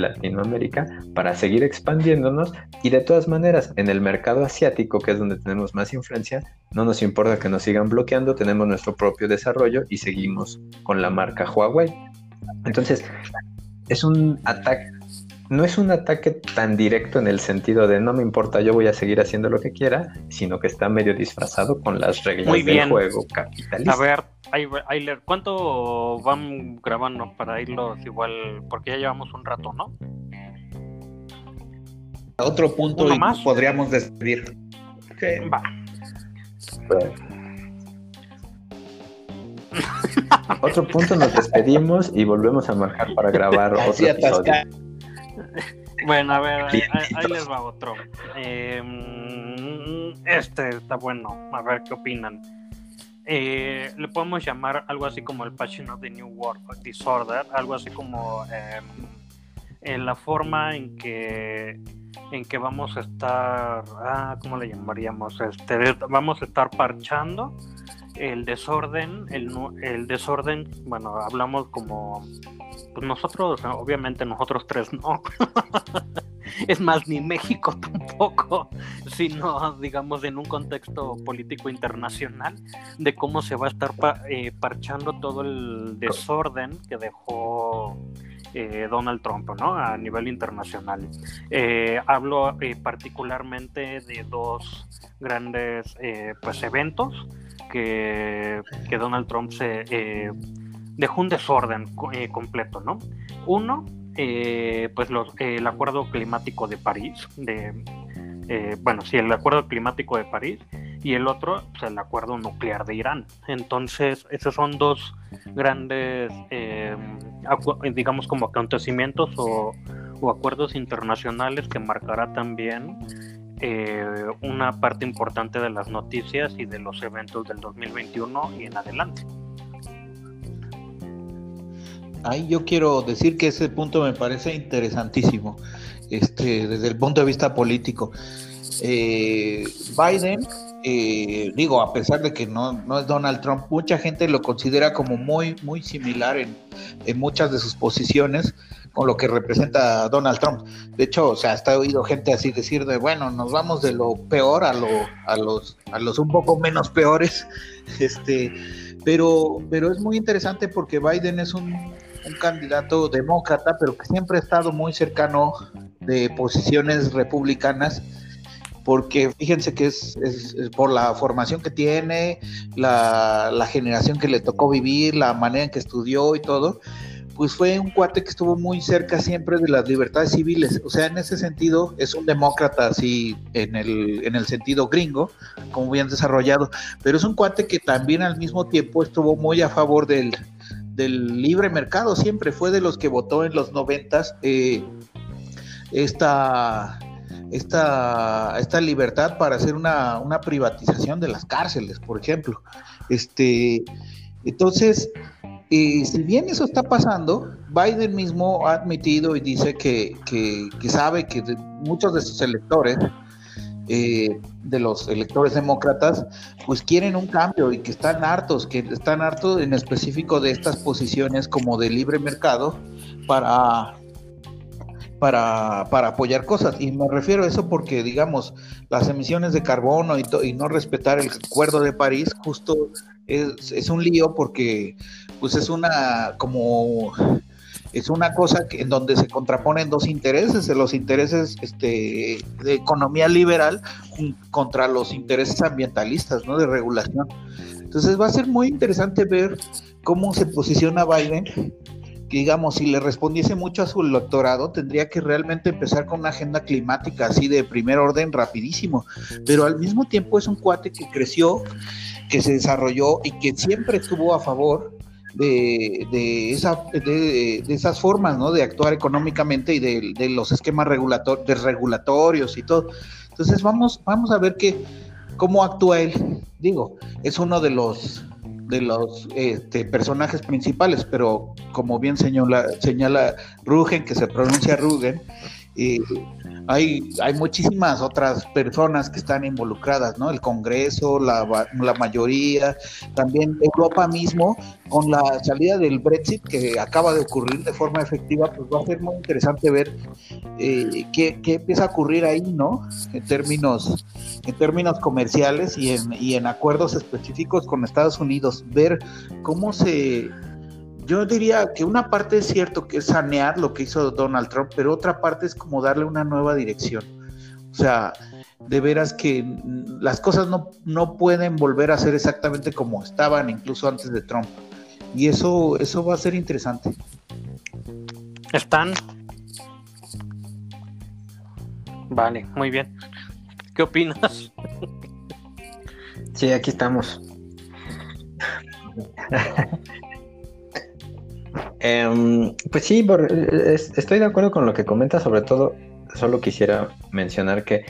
Latinoamérica, para seguir expandiéndonos. Y de todas maneras, en el mercado asiático, que es donde tenemos más influencia, no nos importa que nos sigan bloqueando, tenemos nuestro propio desarrollo y seguimos con la marca Huawei. Entonces, es un ataque no es un ataque tan directo en el sentido de no me importa, yo voy a seguir haciendo lo que quiera, sino que está medio disfrazado con las reglas del juego capitalista. A ver, Ayler, ¿cuánto van grabando para irlos igual? Porque ya llevamos un rato, ¿no? otro punto y más? podríamos despedir. Va. otro punto nos despedimos y volvemos a marcar para grabar otro episodio. Bueno, a ver, ahí, les va otro. Em, este está bueno, a ver qué opinan. Eh, le podemos llamar algo así como el Passion of the New World Disorder, algo así como em, en la forma en que en que vamos a estar, ah, ¿cómo le llamaríamos? Este, vamos a estar parchando el desorden, el, el desorden, bueno, hablamos como pues nosotros, obviamente nosotros tres no. es más, ni México tampoco, sino, digamos, en un contexto político internacional de cómo se va a estar eh, parchando todo el desorden que dejó eh, Donald Trump, ¿no? A nivel internacional. Eh, hablo particularmente de dos grandes, pues, eventos que, que Donald Trump se dejó un desorden eh, completo, ¿no? Uno, eh, pues el acuerdo climático de París, de, eh, bueno, sí, el acuerdo climático de París, y el otro, pues el acuerdo nuclear de Irán. Entonces, esos son dos grandes, digamos, como acontecimientos o, o, acuerdos internacionales que marcará también una parte importante de las noticias y de los eventos del 2021 y en adelante. Ahí yo quiero decir que ese punto me parece interesantísimo, este, desde el punto de vista político. Eh, Biden, eh, digo, a pesar de que no, no, es Donald Trump, mucha gente lo considera como muy, muy similar en, en, muchas de sus posiciones con lo que representa Donald Trump. De hecho, o sea, hasta he oído gente así decir de, bueno, nos vamos de lo peor a, lo, a, los, a los un poco menos peores. Este, pero, pero es muy interesante porque Biden es un un candidato demócrata, pero que siempre ha estado muy cercano de posiciones republicanas, porque fíjense que es, por la formación que tiene, la, la, generación que le tocó vivir, la manera en que estudió y todo, pues fue un cuate que estuvo muy cerca siempre de las libertades civiles. O sea, en ese sentido es un demócrata así en el, en el sentido gringo, como bien desarrollado, pero es un cuate que también al mismo tiempo estuvo muy a favor del, del libre mercado, siempre fue de los que votó en los noventas eh, esta, esta, esta libertad para hacer una, una, privatización de las cárceles, por ejemplo. Este, entonces, eh, si bien eso está pasando, Biden mismo ha admitido y dice que, que, que sabe que muchos de sus electores eh, de los electores demócratas, pues quieren un cambio y que están hartos, que están hartos en específico de estas posiciones como de libre mercado para, para, para apoyar cosas. Y me refiero a eso porque, digamos, las emisiones de carbono y, y no respetar el acuerdo de París justo es, es un lío porque pues es una como es una cosa que, en donde se contraponen dos intereses, los intereses este, de economía liberal contra los intereses ambientalistas, ¿no? De regulación. Entonces va a ser muy interesante ver cómo se posiciona Biden digamos, si le respondiese mucho a su doctorado, tendría que realmente empezar con una agenda climática así de primer orden rapidísimo. Pero al mismo tiempo es un cuate que creció, que se desarrolló y que siempre estuvo a favor de, de, esa, de, esas formas ¿no? de actuar económicamente y de, los esquemas regulator, regulatorios y todo. Entonces vamos, vamos a ver que, cómo actúa él. Digo, es uno de los de los este, personajes principales, pero como bien señala, señala Rugen, que se pronuncia Rugen, y hay, hay muchísimas otras personas que están involucradas, ¿no? El Congreso, la, la, mayoría, también Europa mismo, con la salida del Brexit que acaba de ocurrir de forma efectiva, pues va a ser muy interesante ver eh, qué, qué, empieza a ocurrir ahí, ¿no? En términos, en términos comerciales y en, y en acuerdos específicos con Estados Unidos, ver cómo se yo diría que una parte es cierto que es sanear lo que hizo Donald Trump, pero otra parte es como darle una nueva dirección. O sea, de veras que las cosas no, no pueden volver a ser exactamente como estaban incluso antes de Trump. Y eso, eso va a ser interesante. ¿Están? Vale, muy bien. ¿Qué opinas? Sí, aquí estamos. Em, pues sí, estoy de acuerdo con lo que comenta, sobre todo, solo quisiera mencionar que,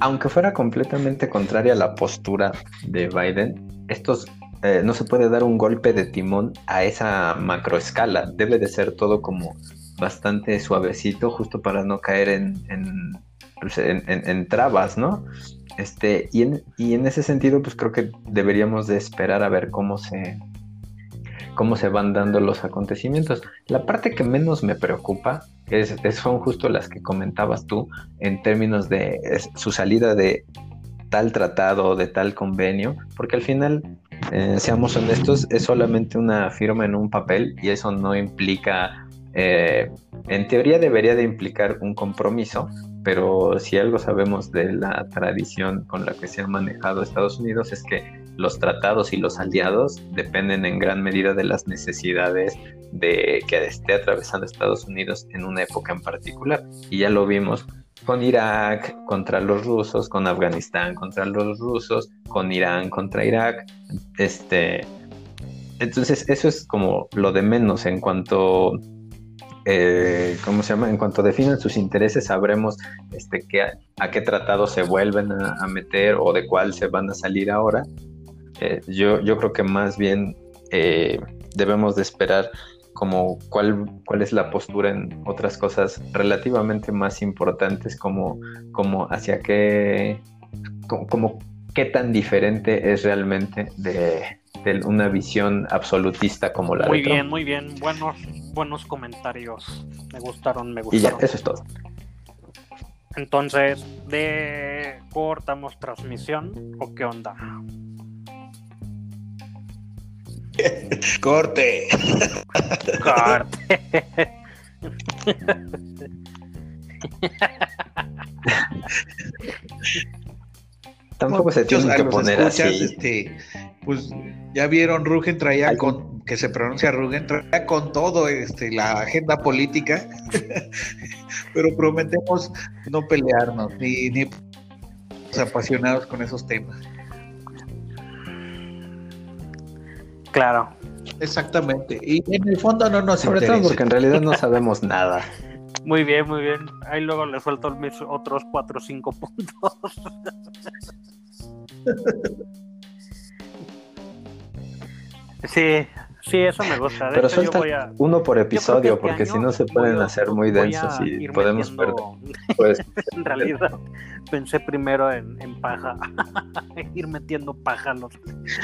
aunque fuera completamente contraria a la postura de Biden, estos eh, no se puede dar un golpe de timón a esa macroescala, debe de ser todo como bastante suavecito, justo para no caer en, en, pues, trabas, ¿no? Este, y en, y en ese sentido, pues creo que deberíamos de esperar a ver cómo se, cómo se van dando los acontecimientos. La parte que menos me preocupa es, son justo las que comentabas tú en términos de su salida de tal tratado, de tal convenio, porque al final, eh, seamos honestos, es solamente una firma en un papel y eso no implica, eh, en teoría debería de implicar un compromiso, pero si algo sabemos de la tradición con la que se ha manejado Estados Unidos es que los tratados y los aliados dependen en gran medida de las necesidades de que esté atravesando Estados Unidos en una época en particular. Y ya lo vimos con Irak contra los rusos, con Afganistán contra los rusos, con Irán contra Irak. Este, entonces eso es como lo de menos en cuanto eh, ¿cómo se llama? En cuanto definan sus intereses, sabremos este, a, qué tratado se vuelven a, meter o de cuál se van a salir ahora. Eh, yo, yo creo que más bien eh, debemos de esperar como cuál, cuál es la postura en otras cosas relativamente más importantes como, como hacia qué, como, qué tan diferente es realmente de, una visión absolutista como la muy de Muy bien, muy bien, buenos, buenos comentarios, me gustaron, me gustaron. Y ya, eso es todo. Entonces, ¿de cortamos transmisión o qué onda? Corte. Corte. Tampoco se tiene que poner así. Este, pues ya vieron Rugen traía con que se pronuncia Rugen traía con todo este la agenda política, pero prometemos no pelearnos ni ni apasionados con esos temas. Claro. Exactamente. Y en el fondo no nos Sobre todo porque en realidad no sabemos nada. Muy bien, muy bien. Ahí luego le suelto mis otros cuatro o cinco puntos. sí, sí, eso me gusta. Pero suelta uno por episodio, este porque si no se pueden hacer muy densos y podemos perder. Pues, en realidad, pensé primero en, en paja, ir metiendo paja a los,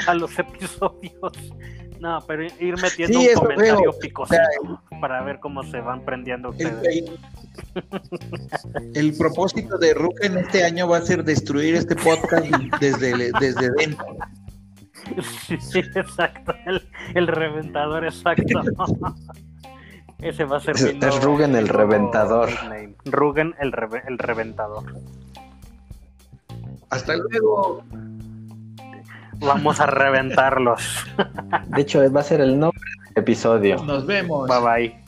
a los episodios. No, pero ir metiendo un comentario picosito para ver cómo se van prendiendo ustedes. El, propósito de Ruka en este año va a ser destruir este podcast desde, desde dentro. Sí, exacto. El, reventador, exacto. Ese va a ser. Es, Rugen el reventador. Rugen el, el reventador. Hasta luego. Vamos a reventarlos. De hecho, va a ser el nombre episodio. Nos vemos. Bye bye.